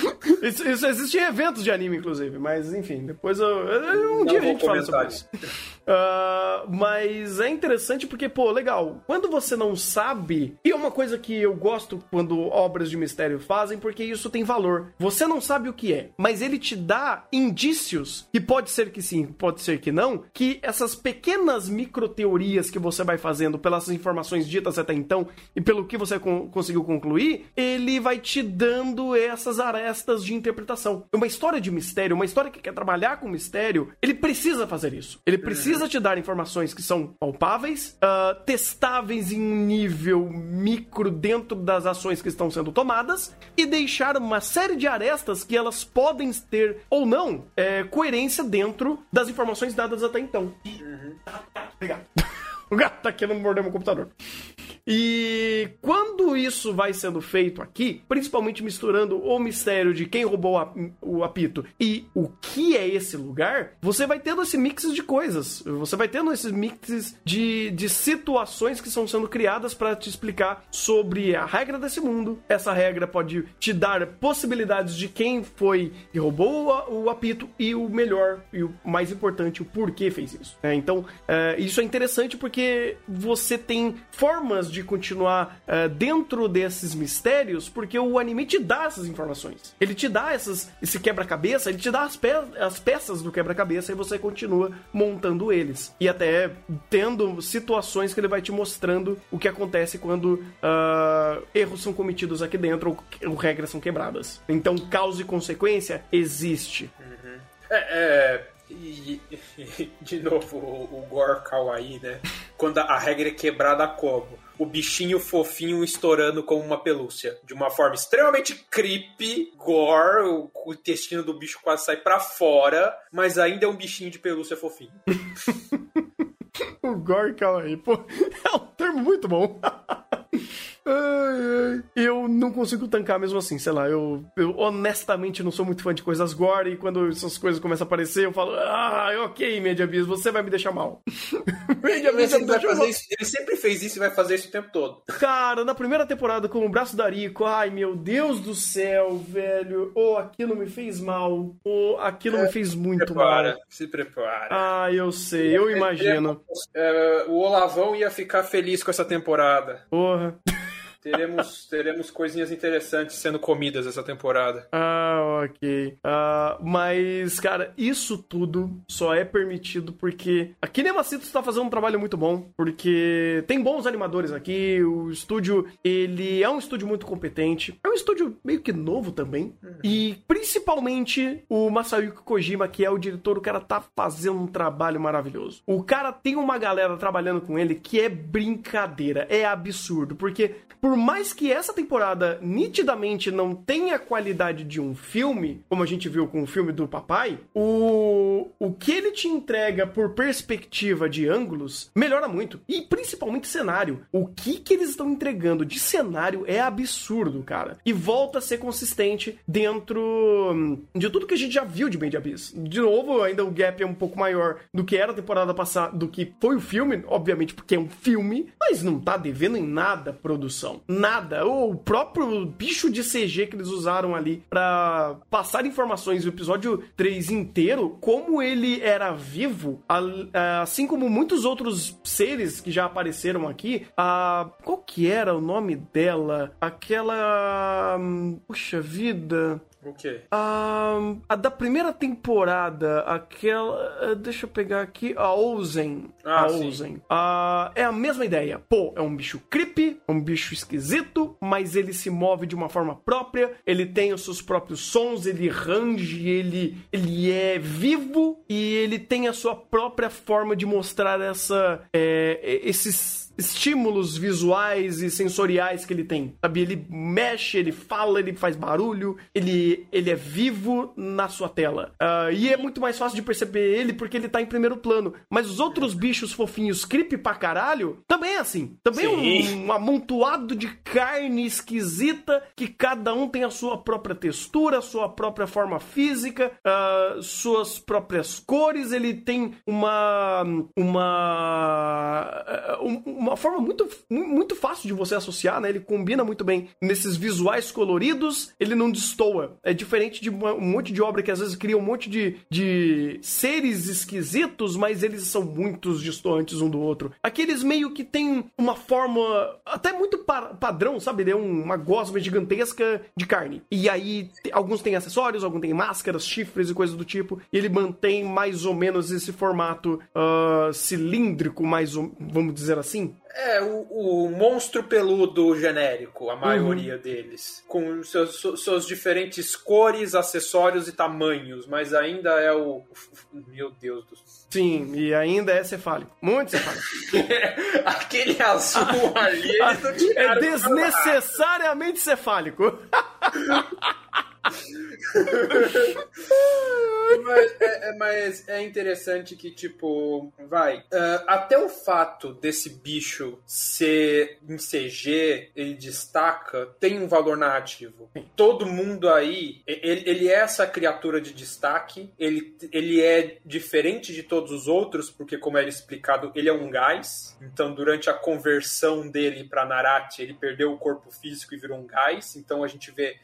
isso, isso existe em eventos de anime, inclusive, mas enfim, depois eu, um Não dia a gente fala sobre isso. Uh, mas é interessante porque, pô, legal. Quando você não sabe, e é uma coisa que eu gosto quando obras de mistério fazem, porque isso tem valor. Você não sabe o que é, mas ele te dá indícios, que pode ser que sim, pode ser que não, que essas pequenas micro teorias que você vai fazendo pelas informações ditas até então e pelo que você con conseguiu concluir, ele vai te dando essas arestas de interpretação. Uma história de mistério, uma história que quer trabalhar com mistério, ele precisa fazer isso. Ele precisa precisa te dar informações que são palpáveis, uh, testáveis em um nível micro dentro das ações que estão sendo tomadas e deixar uma série de arestas que elas podem ter ou não é, coerência dentro das informações dadas até então. Uhum. Obrigado. O gato tá querendo morder meu computador. E quando isso vai sendo feito aqui, principalmente misturando o mistério de quem roubou o apito e o que é esse lugar, você vai tendo esse mix de coisas. Você vai tendo esses mixes de, de situações que estão sendo criadas para te explicar sobre a regra desse mundo. Essa regra pode te dar possibilidades de quem foi que roubou o, o apito e o melhor e o mais importante, o porquê fez isso. É, então, é, isso é interessante porque você tem formas de continuar uh, dentro desses mistérios, porque o anime te dá essas informações. Ele te dá essas, esse quebra-cabeça, ele te dá as, pe as peças do quebra-cabeça e você continua montando eles. E até tendo situações que ele vai te mostrando o que acontece quando uh, erros são cometidos aqui dentro ou, ou, regras são quebradas. Então, causa e consequência existe. Uhum. É, é e, e, de novo, o, o Gore Kawaii, né? Quando a, regra é quebrada como? O bichinho fofinho estourando como uma pelúcia. De uma forma extremamente creepy, gore, o, o intestino do bicho quase sai para fora, mas ainda é um bichinho de pelúcia fofinho. o Gore Kawaii, pô, é um termo muito bom. Ai, ai. Eu não consigo tancar mesmo assim, sei lá. Eu, eu, honestamente não sou muito fã de coisas gore e quando essas coisas começam a aparecer, eu falo, ah, ok, Media Bis, você vai me deixar mal. Media Bis ele, vai fazer isso, ele sempre fez isso e vai fazer isso o tempo todo. Cara, na primeira temporada com o braço da Rico, ai meu Deus do céu, velho. Oh, aquilo me fez mal. Oh, aquilo é, me fez muito prepara, mal. Se prepara. Ah, eu sei, eu imagino. É, o Olavão ia ficar feliz com essa temporada. Porra. Teremos, teremos coisinhas interessantes sendo comidas essa temporada. Ah, ok. Uh, mas, cara, isso tudo só é permitido porque a Kinemacito está fazendo um trabalho muito bom, porque tem bons animadores aqui, o estúdio, ele é um estúdio muito competente, é um estúdio meio que novo também, uhum. e principalmente o Masayuki Kojima, que é o diretor, o cara tá fazendo um trabalho maravilhoso. O cara tem uma galera trabalhando com ele que é brincadeira, é absurdo, porque por mais que essa temporada nitidamente não tenha a qualidade de um filme, como a gente viu com o filme do papai, o, o que ele te entrega por perspectiva de ângulos melhora muito. E principalmente cenário. O que, que eles estão entregando de cenário é absurdo, cara. E volta a ser consistente dentro hum, de tudo que a gente já viu de Made Abyss. De novo, ainda o gap é um pouco maior do que era a temporada passada, do que foi o filme, obviamente porque é um filme, mas não tá devendo em nada produção nada. O próprio bicho de CG que eles usaram ali para passar informações do episódio 3 inteiro, como ele era vivo, assim como muitos outros seres que já apareceram aqui. A... Qual que era o nome dela? Aquela. Hum, puxa vida. O quê? Ah, a da primeira temporada, aquela. eh, Deixa eu pegar aqui. A Ozen. Ah, a sim. Ozen. Ah, é a mesma ideia. Pô, é um bicho creepy, é um bicho esquisito, mas ele se move de uma forma própria, ele tem os seus próprios sons, ele range, ele, ele é vivo e ele tem a sua própria forma de mostrar essa. eh, esses estímulos visuais e sensoriais que ele tem. Sabe? Ele mexe, ele fala, ele faz barulho, ele, ele é vivo na sua tela. Ah, e é muito mais fácil de perceber ele porque ele tá em primeiro plano. Mas os outros bichos fofinhos, creepy pra caralho, também é assim. Também é um, um amontoado de carne esquisita que cada um tem a sua própria textura, a sua própria forma física, ah, suas próprias cores. Ele tem uma. uma. um- uma forma muito, muito fácil de você associar, né? Ele combina muito bem nesses visuais coloridos, ele não destoa. É diferente de um monte de obra que às vezes cria um monte de, de seres esquisitos, mas eles são muito distantes um do outro. Aqueles meio que tem uma forma até muito pa- padrão, sabe? É um- uma gosma gigantesca de carne. E aí, alguns têm acessórios, alguns têm máscaras, chifres e coisas do tipo. E ele mantém mais ou menos esse formato ah, cilíndrico, mais ou, vamos dizer assim. É, o, o monstro peludo genérico, a maioria deles. Com seus, suas diferentes cores, acessórios e tamanhos, mas ainda é o. Meu Deus do céu. Sim, e ainda é cefálico. Muito cefálico. Aquele azul ali, eles não é desnecessariamente cefálico. Mas é, é- mas é interessante que, tipo, vai. ah, até o fato desse bicho ser em CG, ele destaca, tem um valor narrativo. Todo mundo aí, ele, ele é essa criatura de destaque, ele, ele é diferente de todos os outros, porque, como era explicado, ele é um gás. Então, durante a conversão dele pra Narate, ele perdeu o corpo físico e virou um gás. Então, a gente vê.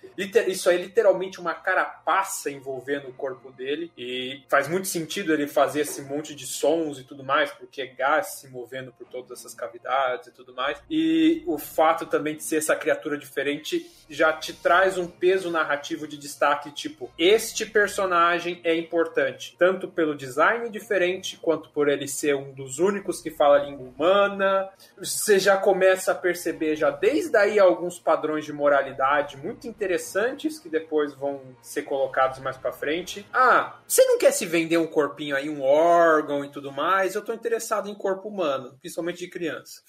Isso aí é literalmente uma carapaça envolvendo o corpo dele. E faz muito sentido ele fazer esse monte de sons e tudo mais, porque é gás se movendo por todas essas cavidades e tudo mais. E o fato também de ser essa criatura diferente já te traz um peso narrativo de destaque, tipo, este personagem é importante, tanto pelo design diferente, quanto por ele ser um dos únicos que fala a língua humana. Você já começa a perceber já desde aí alguns padrões de moralidade muito interessantes que depois vão ser colocados mais pra frente. Ah, você não quer se vender um corpinho aí, um órgão e tudo mais? Eu tô interessado em corpo humano, principalmente de criança.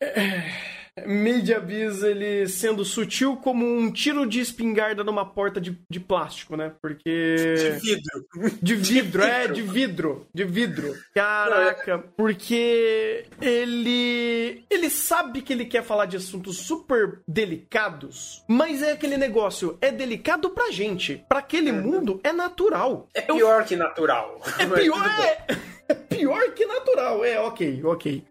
Media Biz, ele sendo sutil como um tiro de espingarda numa porta de, de plástico, né? Porque. De vidro. De vidro, é, de vidro. De vidro. Caraca, porque ele. Ele sabe que ele quer falar de assuntos super delicados, mas é aquele negócio, é delicado pra gente. Pra aquele mundo é natural. É pior que natural. É pior, é, é pior que natural. É, ok, ok.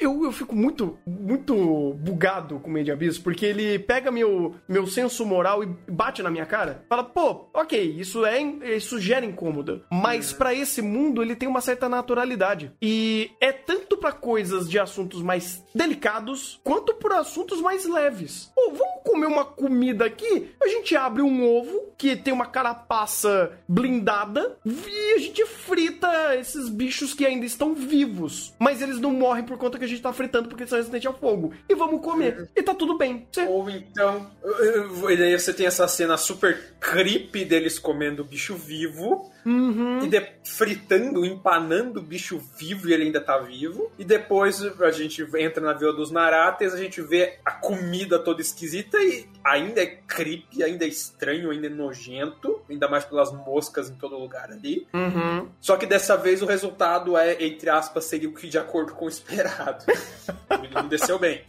Eu, eu fico muito, muito bugado com o Media Abyss, porque ele pega meu, meu senso moral e bate na minha cara. Fala, pô, ok, isso é isso gera incômodo. Mas pra esse mundo ele tem uma certa naturalidade. E é tanto pra coisas de assuntos mais delicados, quanto por assuntos mais leves. Pô, vamos comer uma comida aqui? A gente abre um ovo que tem uma carapaça blindada e a gente frita esses bichos que ainda estão vivos. Mas eles não morrem por conta que a gente tá fritando porque são resistentes ao fogo. E vamos comer. E tá tudo bem. Ou então, e daí você tem essa cena super creepy deles comendo o bicho vivo Uhum. e de- fritando, empanando o bicho vivo e ele ainda tá vivo. E depois a gente entra na Vila dos Narates, a gente vê a comida toda esquisita e ainda é creepy, ainda é estranho, ainda é nojento, ainda mais pelas moscas em todo lugar ali. Uhum. Só que dessa vez o resultado é, entre aspas, seria o que de acordo com o esperado. Ele não desceu bem.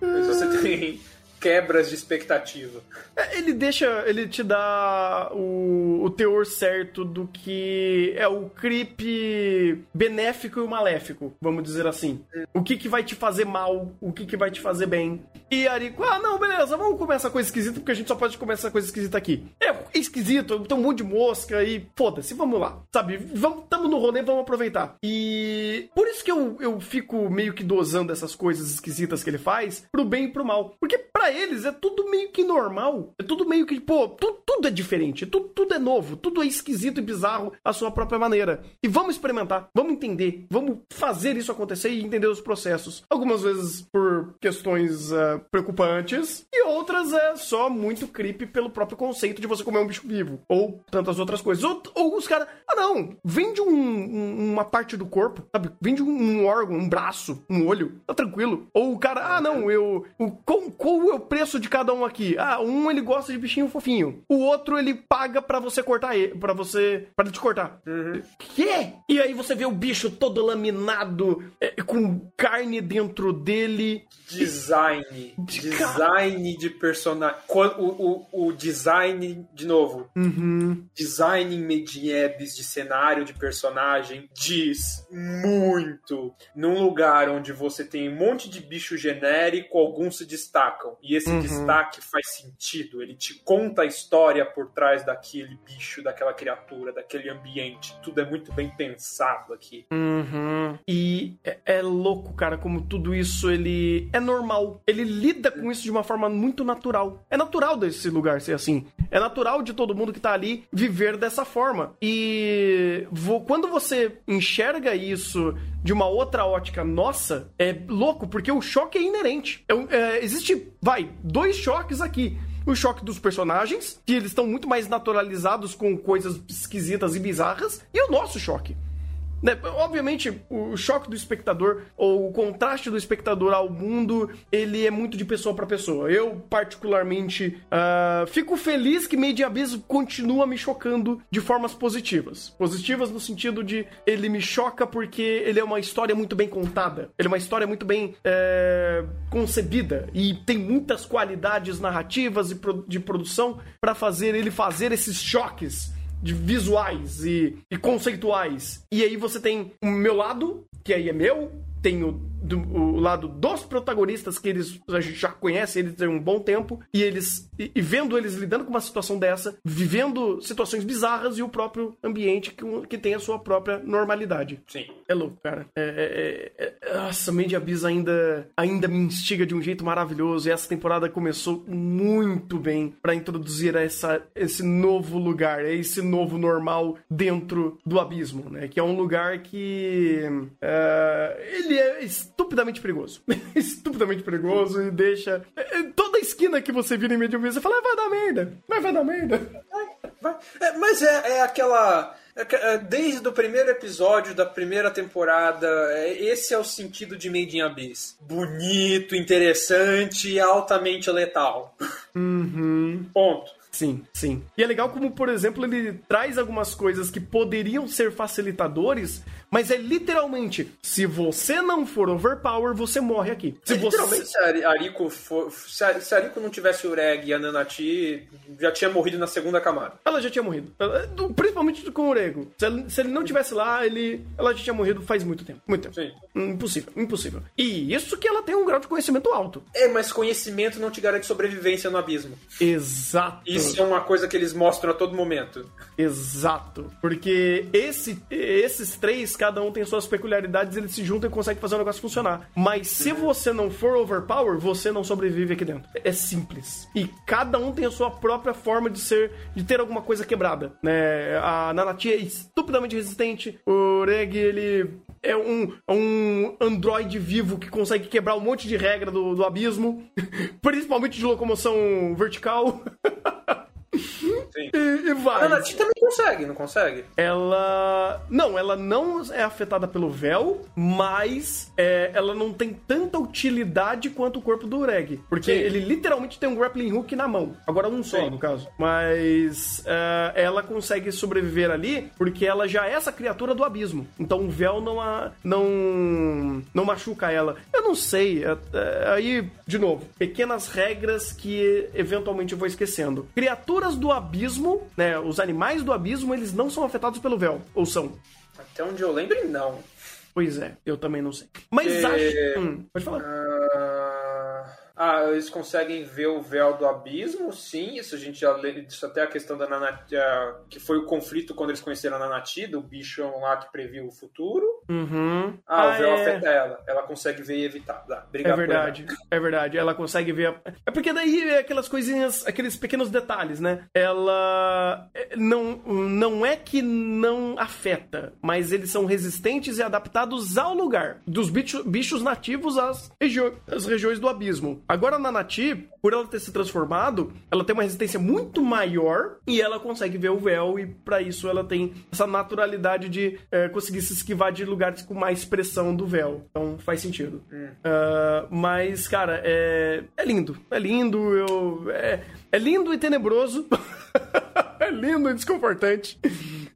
Mas você tem quebras de expectativa. É, Ele deixa, ele te dá o, o teor certo do que é o creep benéfico e o maléfico, vamos dizer assim. O que que vai te fazer mal, o que que vai te fazer bem. E Arico, ah, não, beleza, vamos comer essa coisa esquisita porque a gente só pode comer essa coisa esquisita aqui. É, esquisito, tem um monte de mosca e foda-se, vamos lá. Sabe, vamos, tamo no rolê, vamos aproveitar. E por isso que eu, eu fico meio que dosando essas coisas esquisitas que ele faz pro bem e pro mal. Porque eles é tudo meio que normal. É tudo meio que, pô, tu, tudo é diferente, tudo, tudo é novo, tudo é esquisito e bizarro à sua própria maneira. E vamos experimentar, vamos entender, vamos fazer isso acontecer e entender os processos. Algumas vezes por questões uh, preocupantes e outras é só muito creepy pelo próprio conceito de você comer um bicho vivo. Ou tantas outras coisas. Ou, ou os caras, ah não, vende um, um, uma parte do corpo, sabe? Vende um, um, órgão, um braço, um olho, tá tranquilo. Ou o cara, ah não, eu. O, qual, qual é o preço de cada um aqui? Ah, um ele gosta de bichinho fofinho. O outro ele paga para você cortar ele, para você. para te cortar. Uhum. Quê? E aí você vê o bicho todo laminado, é, com carne dentro dele. Design. De design de personagem. O, o, o design, de novo. Uhum. Design em mediebs de cenário de personagem diz muito. Num lugar onde você tem um monte de bicho genérico, alguns se destacam. E esse uhum. destaque faz sentido. Ele te conta a história por trás daquele bicho, daquela criatura, daquele ambiente. Tudo é muito bem pensado aqui. Uhum. E é, é louco, cara, como tudo isso ele é normal. Ele lida com isso de uma forma muito natural. É natural desse lugar ser assim. É natural de todo mundo que tá ali viver dessa forma. E quando você enxerga isso de uma outra ótica nossa, é louco, porque o choque é inerente. É, é, existe, vai, dois choques aqui o choque dos personagens, que eles estão muito mais naturalizados com coisas esquisitas e bizarras, e o nosso choque. Né? Obviamente, o choque do espectador ou o contraste do espectador ao mundo, ele é muito de pessoa para pessoa. Eu, particularmente, uh, fico feliz que Made in Abyss continua me chocando de formas positivas. Positivas no sentido de ele me choca porque ele é uma história muito bem contada. Ele é uma história muito bem é, concebida e tem muitas qualidades narrativas e de produção para fazer ele fazer esses choques de visuais e, e conceituais. E aí você tem o meu lado, que aí é meu, tem o, do, o, lado dos protagonistas que eles a gente já conhece eles têm um bom tempo e eles e, e, vendo eles lidando com uma situação dessa, vivendo situações bizarras e o próprio ambiente que, que tem a sua própria normalidade. Sim. É louco, cara. É, é, é, é nossa, Mandy Abyss ainda ainda me instiga de um jeito maravilhoso e essa temporada começou muito bem para introduzir essa, esse novo lugar, esse novo normal dentro do abismo, né? Que é um lugar que uh, ele é estupidamente perigoso. estupidamente perigoso e deixa. É, toda esquina que você vira em meio você fala, ah, vai dar merda. Mas vai dar merda. É, mas é, é aquela. É é, desde o primeiro episódio da primeira temporada, esse é o sentido de Made in Abyss. Bonito, interessante e altamente letal. Uhum. Ponto. Sim, sim. E é legal como, por exemplo, ele traz algumas coisas que poderiam ser facilitadores mas é literalmente, se você não for overpower, você morre aqui. Se é, você... Literalmente, se a Ariko for, se, a, se a Ariko não tivesse o Reg e a Nanati, já tinha morrido na segunda camada. Ela já tinha morrido. Principalmente com o Rego. Se ele, se ele não tivesse lá, ele, ela já tinha morrido faz muito tempo. Muito tempo. Sim. Impossível, impossível. E isso que ela tem um grau de conhecimento alto. É, mas conhecimento não te garante sobrevivência no abismo. Exato. Isso é uma coisa que eles mostram a todo momento. Exato. Porque esse, esses três cada um tem suas peculiaridades, eles se juntam e conseguem fazer o negócio funcionar. Mas se você não for overpower, você não sobrevive aqui dentro. É simples. E cada um tem a sua própria forma de ser, de ter alguma coisa quebrada, né? A Nanati é estupidamente resistente, o Reg, ele é um, é um androide vivo que consegue quebrar um monte de regra do, do abismo, principalmente de locomoção vertical. Sim. E, e vai. A Nanati também consegue, não consegue? Ela. Não, ela não é afetada pelo véu, mas é, ela não tem tanta utilidade quanto o corpo do Ureg. Porque Sim. ele literalmente tem um grappling hook na mão. Agora um só, Sim. no caso. Mas é, ela consegue sobreviver ali porque ela já é essa criatura do abismo. Então o véu não, a, não, não machuca ela. Eu não sei. É, é aí, de novo, pequenas regras que eventualmente eu vou esquecendo. Criaturas do abismo, né? Os animais do abismo, eles não são afetados pelo véu. Ou são? Até onde eu lembro, não. Pois é, eu também não sei. Mas acho. Hum, pode falar. Ah, eles conseguem ver o véu do abismo, sim. Isso a gente já lê. Isso até a questão da Nanati, que foi o conflito quando eles conheceram a Nanati, do bicho lá que previu o futuro. Uhum. Ah, ah, o véu é... afeta ela. Ela consegue ver e evitar. Obrigado é verdade, é verdade. Ela consegue ver. É porque daí é aquelas coisinhas, aqueles pequenos detalhes, né? Ela é, não, não é que não afeta, mas eles são resistentes e adaptados ao lugar dos bichos, bichos nativos às, regi às regiões do abismo. Agora, na Nati, por ela ter se transformado, ela tem uma resistência muito maior e ela consegue ver o véu, e para isso ela tem essa naturalidade de é, conseguir se esquivar de lugares com mais pressão do véu. Então faz sentido. Hum. Uh, mas, cara, é, é lindo. É lindo, eu. É, é lindo e tenebroso. é lindo e desconfortante.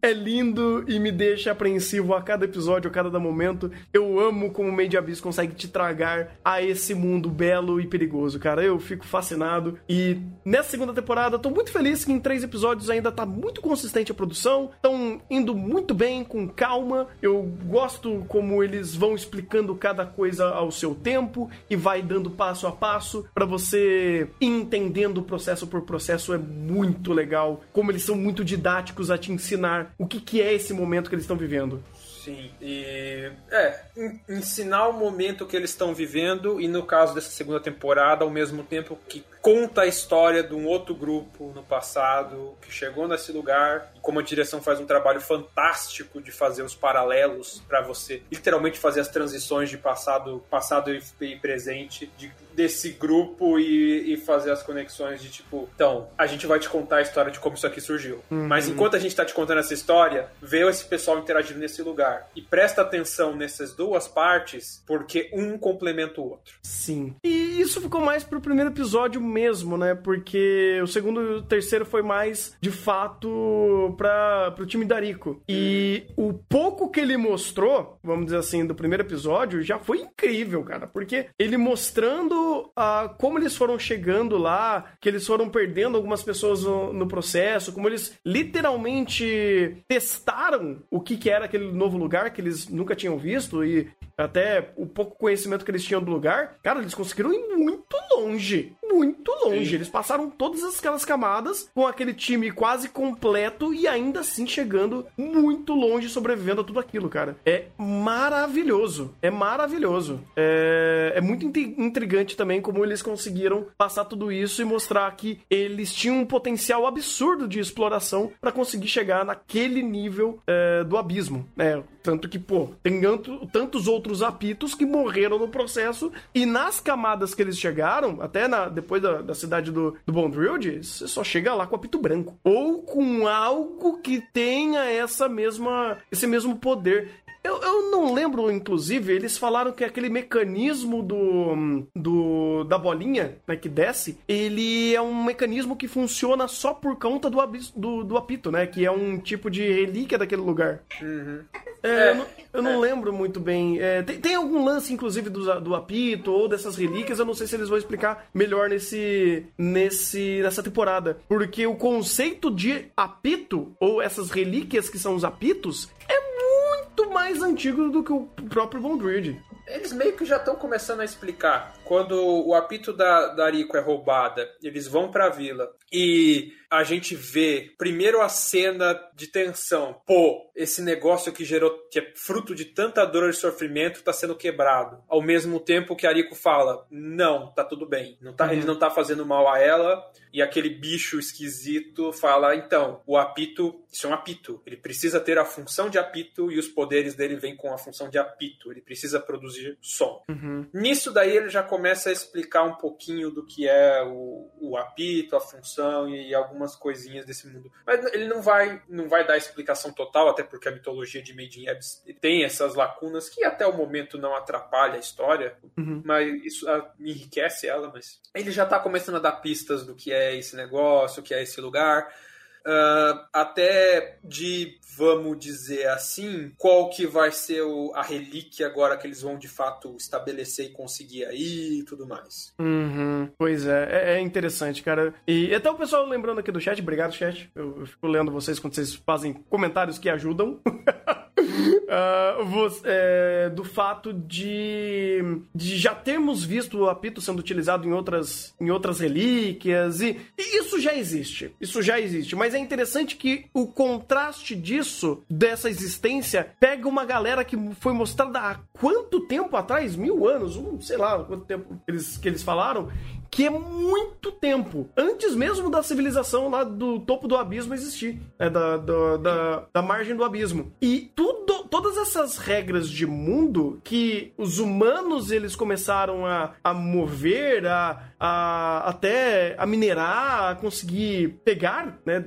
É lindo e me deixa apreensivo a cada episódio, a cada momento. Eu amo como o Made Abyss consegue te tragar a esse mundo belo e perigoso, cara. Eu fico fascinado. E nessa segunda temporada, tô muito feliz que em três episódios ainda tá muito consistente a produção. Estão indo muito bem, com calma. Eu gosto como eles vão explicando cada coisa ao seu tempo e vai dando passo a passo para você entendendo o processo por processo. É muito legal. Como eles são muito didáticos a te ensinar o que, que é esse momento que eles estão vivendo. Sim, e é, ensinar o momento que eles estão vivendo e no caso dessa segunda temporada, ao mesmo tempo que conta a história de um outro grupo no passado que chegou nesse lugar e como a direção faz um trabalho fantástico de fazer os paralelos para você literalmente fazer as transições de passado, passado e presente, de desse grupo e, e, fazer as conexões de tipo, então, a gente vai te contar a história de como isso aqui surgiu. Uhum. Mas enquanto a gente tá te contando essa história, vê esse pessoal interagindo nesse lugar. E presta atenção nessas duas partes, porque um complementa o outro. Sim. E isso ficou mais pro primeiro episódio mesmo, né? Porque o segundo e o terceiro foi mais, de fato, para pro time da Rico. E o pouco que ele mostrou, vamos dizer assim, do primeiro episódio, já foi incrível, cara. Porque ele mostrando uh, como eles foram chegando lá, que eles foram perdendo algumas pessoas no, no processo, como eles literalmente testaram o que, que era aquele novo lugar que eles nunca tinham visto e até o pouco conhecimento que eles tinham do lugar, cara, eles conseguiram ir muito longe. Muito longe. Sim. Eles passaram todas aquelas camadas com aquele time quase completo e ainda assim chegando muito longe, sobrevivendo a tudo aquilo, cara. É maravilhoso. É maravilhoso. É, é muito intrigante também como eles conseguiram passar tudo isso e mostrar que eles tinham um potencial absurdo de exploração para conseguir chegar naquele nível é, do abismo. É, tanto que, pô, tem tantos outros apitos que morreram no processo e nas camadas que eles chegaram, até na, depois da, da cidade do, do Bondrilled, você só chega lá com apito branco. Ou com algo que tenha essa mesma, esse mesmo poder. Eu, eu não lembro, inclusive, eles falaram que aquele mecanismo do, do da bolinha né, que desce, ele é um mecanismo que funciona só por conta do, do, do apito, né? Que é um tipo de relíquia daquele lugar. Uhum. É, eu não, eu não é. lembro muito bem. É, tem, tem, algum lance, inclusive, do, do apito ou dessas relíquias, eu não sei se eles vão explicar melhor nesse, nesse, nessa temporada. Porque o conceito de apito, ou essas relíquias que são os apitos, é muito mais antigo do que o próprio Bondrid. Eles meio que já estão começando a explicar. Quando o apito da, da Rico é roubada, eles vão para a vila e a gente vê primeiro a cena de tensão. Pô, esse negócio que gerou, que é fruto de tanta dor e sofrimento, tá sendo quebrado. Ao mesmo tempo que a Rico fala: não, tá tudo bem. Não tá, uhum. Ele não tá fazendo mal a ela. E aquele bicho esquisito fala: então, o apito, isso é um apito. Ele precisa ter a função de apito e os poderes dele vêm com a função de apito. Ele precisa produzir som. Uhum. Nisso daí ele já começa a explicar um pouquinho do que é o, o apito, a função e algumas algumas coisinhas desse mundo. Mas ele não vai, não vai dar explicação total, até porque a mitologia de Made in Abyss tem essas lacunas que até o momento não atrapalha a história, uhum. mas isso ah, enriquece ela. Mas ele já está começando a dar pistas do que é esse negócio, o que é esse lugar. Uh, até de, vamos dizer assim, qual que vai ser o, a relíquia agora que eles vão de fato estabelecer e conseguir aí e tudo mais. Uhum, pois é, é, é, interessante, cara. E até o pessoal lembrando aqui do chat, obrigado, chat. Eu, eu fico lendo vocês quando vocês fazem comentários que ajudam. Uh, você, é, do fato de, de já termos visto o apito sendo utilizado em outras, em outras relíquias, e, e, isso já existe. Isso já existe. Mas é interessante que o contraste disso, dessa existência, pega uma galera que foi mostrada há quanto tempo atrás? Mil anos? Um, sei lá quanto tempo eles, que eles falaram que é muito tempo. Antes mesmo da civilização lá do topo do abismo existir. Né, da, da, da, da margem do abismo. E tudo, todas essas regras de mundo que os humanos eles começaram a, a mover, a, a até a minerar, a conseguir pegar, né,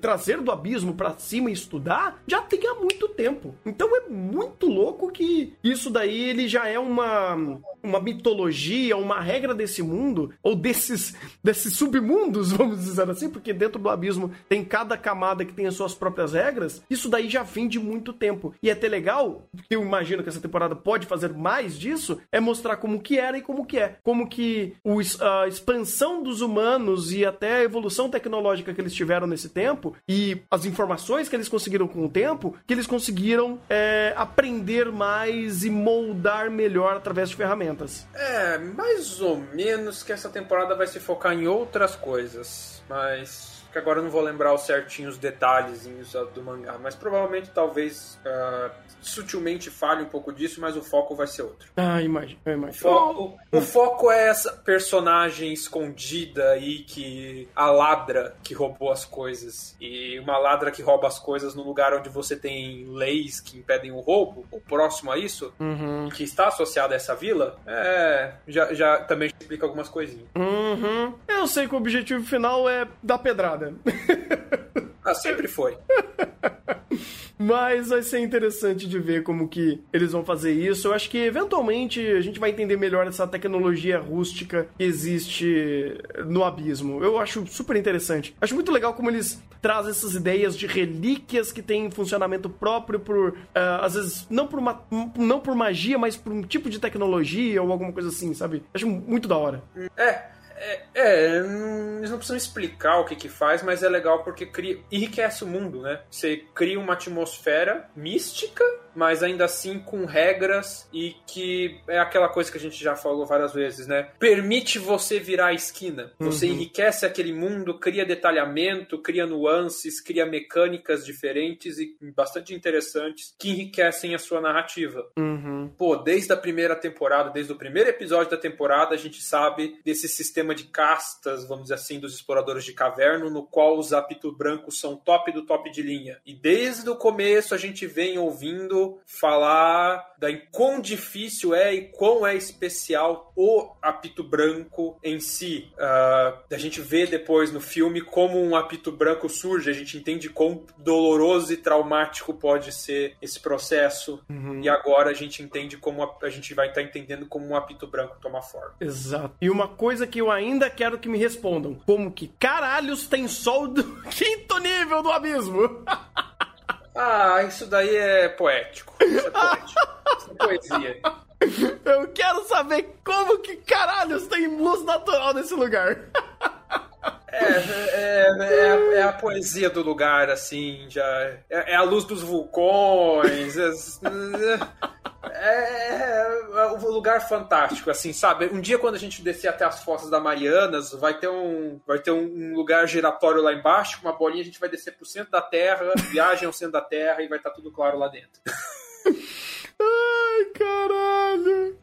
trazer do abismo para cima e estudar, já tem há muito tempo. Então é muito louco que isso daí ele já é uma uma mitologia, uma regra desse mundo ou desses, desses submundos, vamos dizer assim, porque dentro do abismo tem cada camada que tem as suas próprias regras, isso daí já vem de muito tempo. E é até legal, eu imagino que essa temporada pode fazer mais disso, é mostrar como que era e como que é. Como que o, a expansão dos humanos e até a evolução tecnológica que eles tiveram nesse tempo e as informações que eles conseguiram com o tempo, que eles conseguiram é, aprender mais e moldar melhor através de ferramentas. É, mais ou menos que essa temporada temporada vai se focar em outras coisas, mas que agora eu não vou lembrar os certinhos detalhes do mangá, mas provavelmente talvez uh, sutilmente fale um pouco disso, mas o foco vai ser outro. Ah, imagino, imagino. O foco, o foco é essa personagem escondida aí que a ladra que roubou as coisas. E uma ladra que rouba as coisas no lugar onde você tem leis que impedem o roubo, o próximo a isso, uhum. que está associado a essa vila, é, já, já também explica algumas coisinhas. Uhum. Eu sei que o objetivo final é dar pedrada. Ah, sempre foi. Mas vai ser interessante de ver como que eles vão fazer isso. Eu acho que eventualmente a gente vai entender melhor essa tecnologia rústica que existe no abismo. Eu acho super interessante. Acho muito legal como eles trazem essas ideias de relíquias que têm funcionamento próprio por, uh, às vezes, não por, uma, não por magia, mas por um tipo de tecnologia ou alguma coisa assim, sabe? Acho muito da hora. É. É, é, eles não precisam explicar o que que faz, mas é legal porque cria, enriquece o mundo, né? Você cria uma atmosfera mística mas ainda assim com regras e que é aquela coisa que a gente já falou várias vezes, né? Permite você virar a esquina. Você uhum. enriquece aquele mundo, cria detalhamento, cria nuances, cria mecânicas diferentes e bastante interessantes que enriquecem a sua narrativa. Uhum. Pô, desde a primeira temporada, desde o primeiro episódio da temporada, a gente sabe desse sistema de castas, vamos dizer assim, dos exploradores de caverna, no qual os apito brancos são top do top de linha. E desde o começo a gente vem ouvindo falar da quão difícil é e quão é especial o apito branco em si. Uh, a gente vê depois no filme como um apito branco surge, a gente entende quão doloroso e traumático pode ser esse processo. Uhum. E agora a gente entende como a, a gente vai estar tá entendendo como um apito branco toma forma. Exato. E uma coisa que eu ainda quero que me respondam: como que caralhos tem sol do quinto nível do abismo? Ah, isso daí é poético. Isso é poético. isso é poesia. Eu quero saber como que caralhos tem luz natural nesse lugar. É, é, é, é, a poesia do lugar, assim, já. É, é a luz dos vulcões. É, é, um lugar fantástico, assim, sabe? Um dia quando a gente descer até as fossas da Marianas, vai ter um, vai ter um lugar giratório lá embaixo, com uma bolinha, a gente vai descer pro centro da Terra, viagem ao centro da Terra e vai estar tá tudo claro lá dentro. Ai, caralho.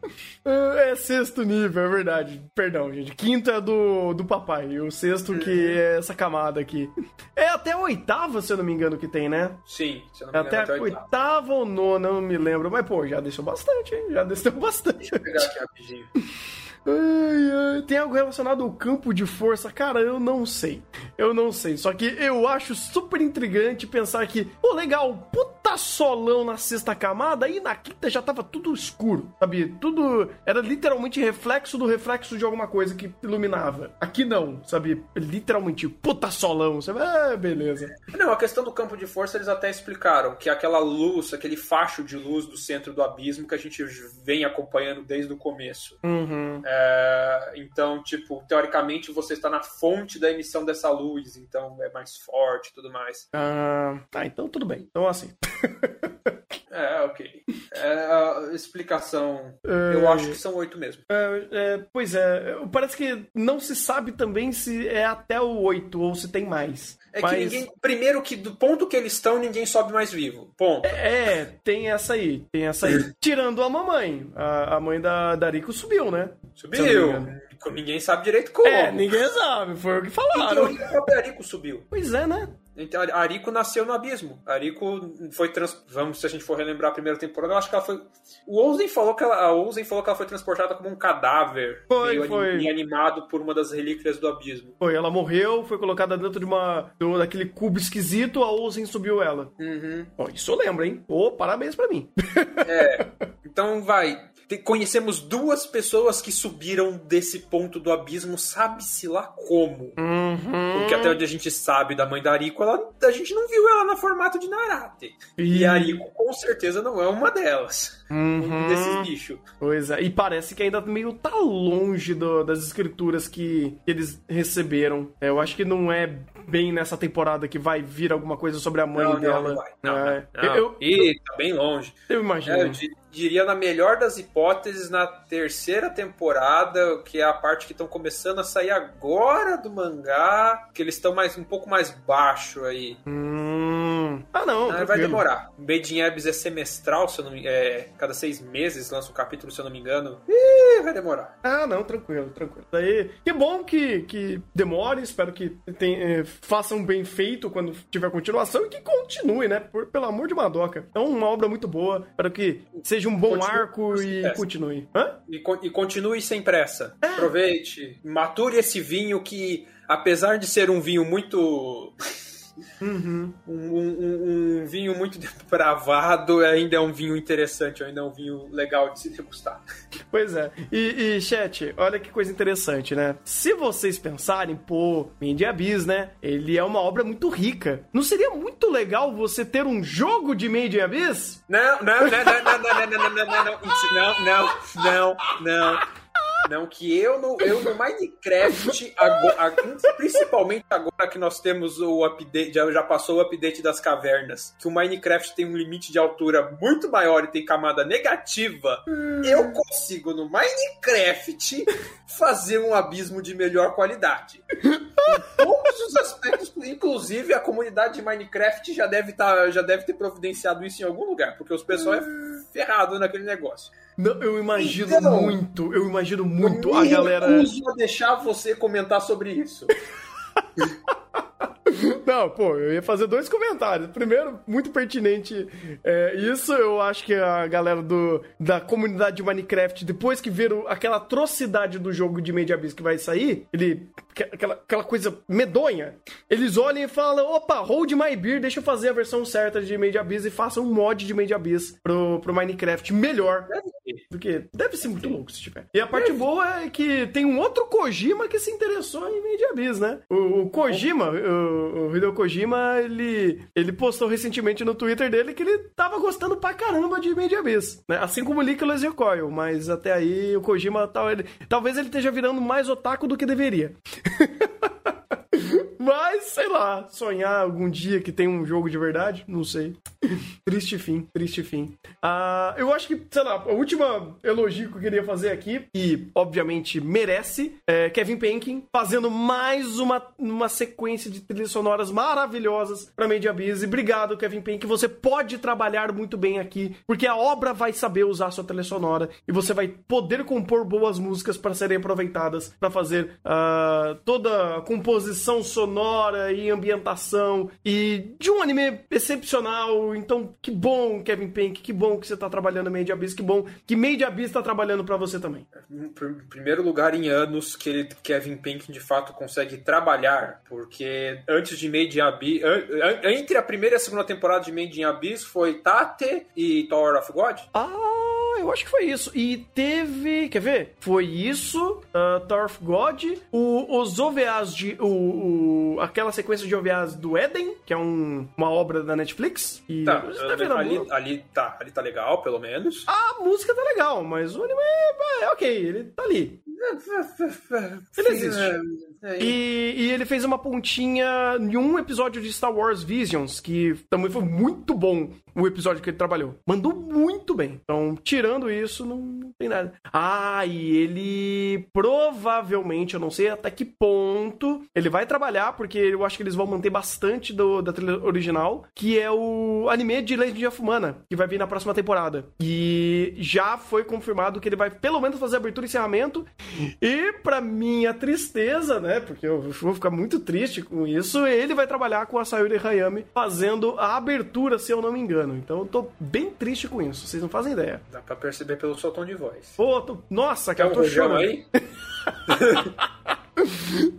É, é sexto nível, é verdade. Perdão, gente. Quinto é do, do papai. O sexto que uhum. é essa camada aqui. É até a oitava, se eu não me engano, que tem, né? Sim, se eu não me engano. Até, até a oitava ou nona, não me lembro. Mas, pô, já deixou bastante, hein? Já desceu bastante. Deixa eu pegar aqui rapidinho. Ai, ai. Tem algo relacionado ao campo de força? Cara, eu não sei. Eu não sei. Só que eu acho super intrigante pensar que, pô, legal, puta solão na sexta camada, aí na quinta já tava tudo escuro, sabe? Tudo era literalmente reflexo do reflexo de alguma coisa que iluminava. Aqui não, sabe? Literalmente, puta solão, sabe? Ah, beleza. Não, a questão do campo de força eles até explicaram que aquela luz, aquele facho de luz do centro do abismo que a gente vem acompanhando desde o começo. Uhum. É, então, tipo, teoricamente você está na fonte da emissão dessa luz, então é mais forte e tudo mais. Ah, tá, então tudo bem. Então assim. É, ok. É, a explicação. Eu acho que são oito mesmo. É, é, pois é, parece que não se sabe também se é até o oito ou se tem mais. É Mas- que ninguém. Primeiro que do ponto que eles estão, ninguém sobe mais vivo. Ponto. É, tem essa aí, tem essa aí. Tirando a mamãe. A, a mãe da, da Rico subiu, né? Subiu. Ninguém sabe direito como. É, ninguém sabe, foi o que falaram. teoria, o próprio Arico subiu. Pois é, né? Então, a Arico nasceu no abismo. Arico foi trans... Vamos, se a gente for relembrar a primeira temporada, eu acho que ela foi. O Ozen falou que ela, a Ozen falou que ela foi transportada como um cadáver. Foi, meio foi. anim- animado por uma das relíquias do abismo. Foi, ela morreu, foi colocada dentro de uma. do- daquele cubo esquisito, a Olsen subiu ela. Uhum. Bom, isso eu lembro, hein? Ô, parabéns pra mim. Então vai. Conhecemos duas pessoas que subiram desse ponto do abismo, sabe-se lá como. Uhum. Porque até onde a gente sabe da mãe da Ariko, ela, a gente não viu ela no formato de Narate. E a Ariko com certeza não é uma delas. Uhum. Um desses bichos. Pois é, e parece que ainda meio tá longe do- das escrituras que eles receberam. É, eu acho que não é bem nessa temporada que vai vir alguma coisa sobre a mãe Não, não, dela. não vai. Não, É, não, não. Eu, eu, Ih, tá bem longe. eu imagino. É, eu di- diria na melhor das hipóteses, na terceira temporada, que é a parte que estão começando a sair agora do mangá, que eles estão mais um pouco mais baixo aí. Hum. Ah, não. Ah, vai demorar. Made in Abyss é semestral, se eu não me... é, cada seis meses lança um capítulo, se eu não me engano. Ih, vai demorar. Ah, não, tranquilo, tranquilo. Daí, que bom que, que demore, espero que tem, eh, façam bem feito quando tiver continuação e que continue, né? Por- pelo amor de Madoka. É uma obra muito boa, espero que seja um bom Continue arco e pressa. continue. Hã? E, con- e continue sem pressa. Aproveite, mature esse vinho que, apesar de ser um vinho muito. Uhum. Um, um- um- um vinho muito depravado, ainda é um vinho interessante, ainda é um vinho legal de se degustar. Pois é. E, e, chat, olha que coisa interessante, né? Se vocês pensarem, pô, Mandy Abyss, né? Ele é uma obra muito rica. Não seria muito legal você ter um jogo de Mandy Abyss? Não, não, não, não, não, não, não, não, não, não, não, não, não, não, não. Não, que eu no, eu no Minecraft, agora, principalmente agora que nós temos o update, já, já passou o update das cavernas, que o Minecraft tem um limite de altura muito maior e tem camada negativa, eu consigo no Minecraft fazer um abismo de melhor qualidade. Em todos os aspectos, inclusive a comunidade de Minecraft já deve, tá, já deve ter providenciado isso em algum lugar, porque os pessoal é ferrado naquele negócio. Não, eu imagino Então, muito, eu imagino muito a galera. a deixar você comentar sobre isso. Não, pô, eu ia fazer dois comentários. Primeiro, muito pertinente é, isso. Eu acho que a galera do, da comunidade de Minecraft, depois que viram aquela atrocidade do jogo de Made Abyss que vai sair, ele. que- Aquela, aquela coisa medonha, eles olham e falam: opa, hold my beer, deixa eu fazer a versão certa de Made Abyss e faça um mod de Made Abyss pro, pro Minecraft melhor. Porque deve ser muito louco se tiver. E a parte boa é que tem um outro Kojima que se interessou em Made Abyss, né? O, o Kojima, o, o Hideo Kojima, ele, ele postou recentemente no Twitter dele que ele tava gostando pra caramba de Made Abyss, né? Assim como o Nicholas Recoil, mas até aí o Kojima, tal, ele, talvez ele esteja virando mais otaku do que deveria. Mas, sei lá, sonhar algum dia que tem um jogo de verdade, não sei. triste fim, triste fim. Ah, eu acho que, sei lá, a última elogio que eu queria fazer aqui, e obviamente merece, é Kevin Penkin fazendo mais uma, uma sequência de trilhas sonoras maravilhosas pra Media Biz. Obrigado, Kevin Penkin. Você pode trabalhar muito bem aqui, porque a obra vai saber usar sua trilha sonora e você vai poder compor boas músicas para serem aproveitadas para fazer ah, toda a composição sonora e ambientação e de um anime excepcional. Então, que bom, Kevin Penk, que bom que você tá trabalhando Made Abyss, que bom que Made Abyss tá trabalhando para você também. Em pr- primeiro lugar em anos que ele, Kevin Pink de fato consegue trabalhar, porque antes de Made in Abyss, an- an- entre a primeira e a segunda temporada de Made in Abyss foi Tate e Tower of God. Ah, eu acho que foi isso. E teve. Quer ver? Foi isso, uh, God, o, os OVAs de. O, o- aquela sequência de OVAs do Eden, que é um- uma obra da Netflix. E Tá, tá vendo a ali, ali tá, ali tá legal, pelo menos. a música tá legal, mas o anime é, é ok, ele tá ali. Ele existe. E, e, ele fez uma pontinha em um episódio de Star Wars Visions, que também foi muito bom o episódio que ele trabalhou. Mandou muito bem. Então, tirando isso, não, não tem nada. Ah, e ele provavelmente, eu não sei até que ponto, ele vai trabalhar, porque eu acho que eles vão manter bastante do, da trilha original, que é o anime de Legend of Mana, que vai vir na próxima temporada. E já foi confirmado que ele vai pelo menos fazer abertura e encerramento. E, para minha tristeza, né, porque eu vou ficar muito triste com isso, ele vai trabalhar com a Sayuri Hayami fazendo a abertura, se eu não me engano. Então eu tô bem triste com isso, vocês não fazem ideia. Dá pra perceber pelo seu tom de voz. Pô, tô... Nossa, cara, eu tô chorando. aí?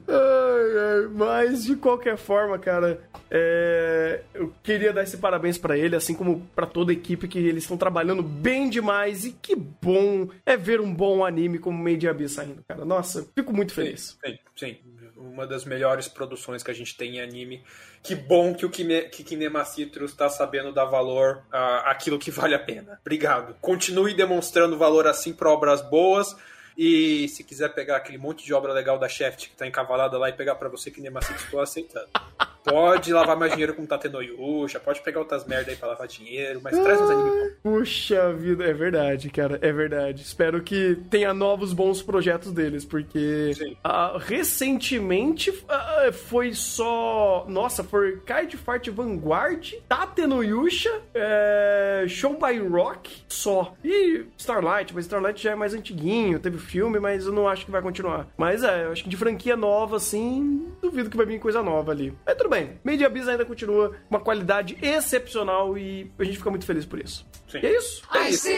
ai, ai, mas de qualquer forma, cara, é... eu queria dar esse parabéns para ele, assim como para toda a equipe que eles estão trabalhando bem demais e que bom é ver um bom anime como Made Abyss saindo, cara. Nossa, fico muito feliz. Sim, sim, uma das melhores produções que a gente tem em anime. Que bom que o Kinema Citrus está sabendo dar valor àquilo que vale a pena. Obrigado. Continue demonstrando valor assim para obras boas e se quiser pegar aquele monte de obra legal da Shaft que tá encavalada lá e pegar para você que nem Macedo, estou aceitando. Pode lavar mais dinheiro com Tatenoyusha, pode pegar outras merda aí pra lavar dinheiro, mas traz uns animes. Puxa vida, é verdade, cara, é verdade. Espero que tenha novos bons projetos deles, porque uh, recentemente uh, foi só. Nossa, foi Card Fart Vanguard, Tatenoyusha, é... Show by Rock só. E Starlight, mas Starlight já é mais antiguinho, teve filme, mas eu não acho que vai continuar. Mas é, eu acho que de franquia nova, assim, duvido que vai vir coisa nova ali. Mas tudo bem. Media Biz ainda continua uma qualidade excepcional e a gente fica muito feliz por isso. Sim. E é isso. É isso.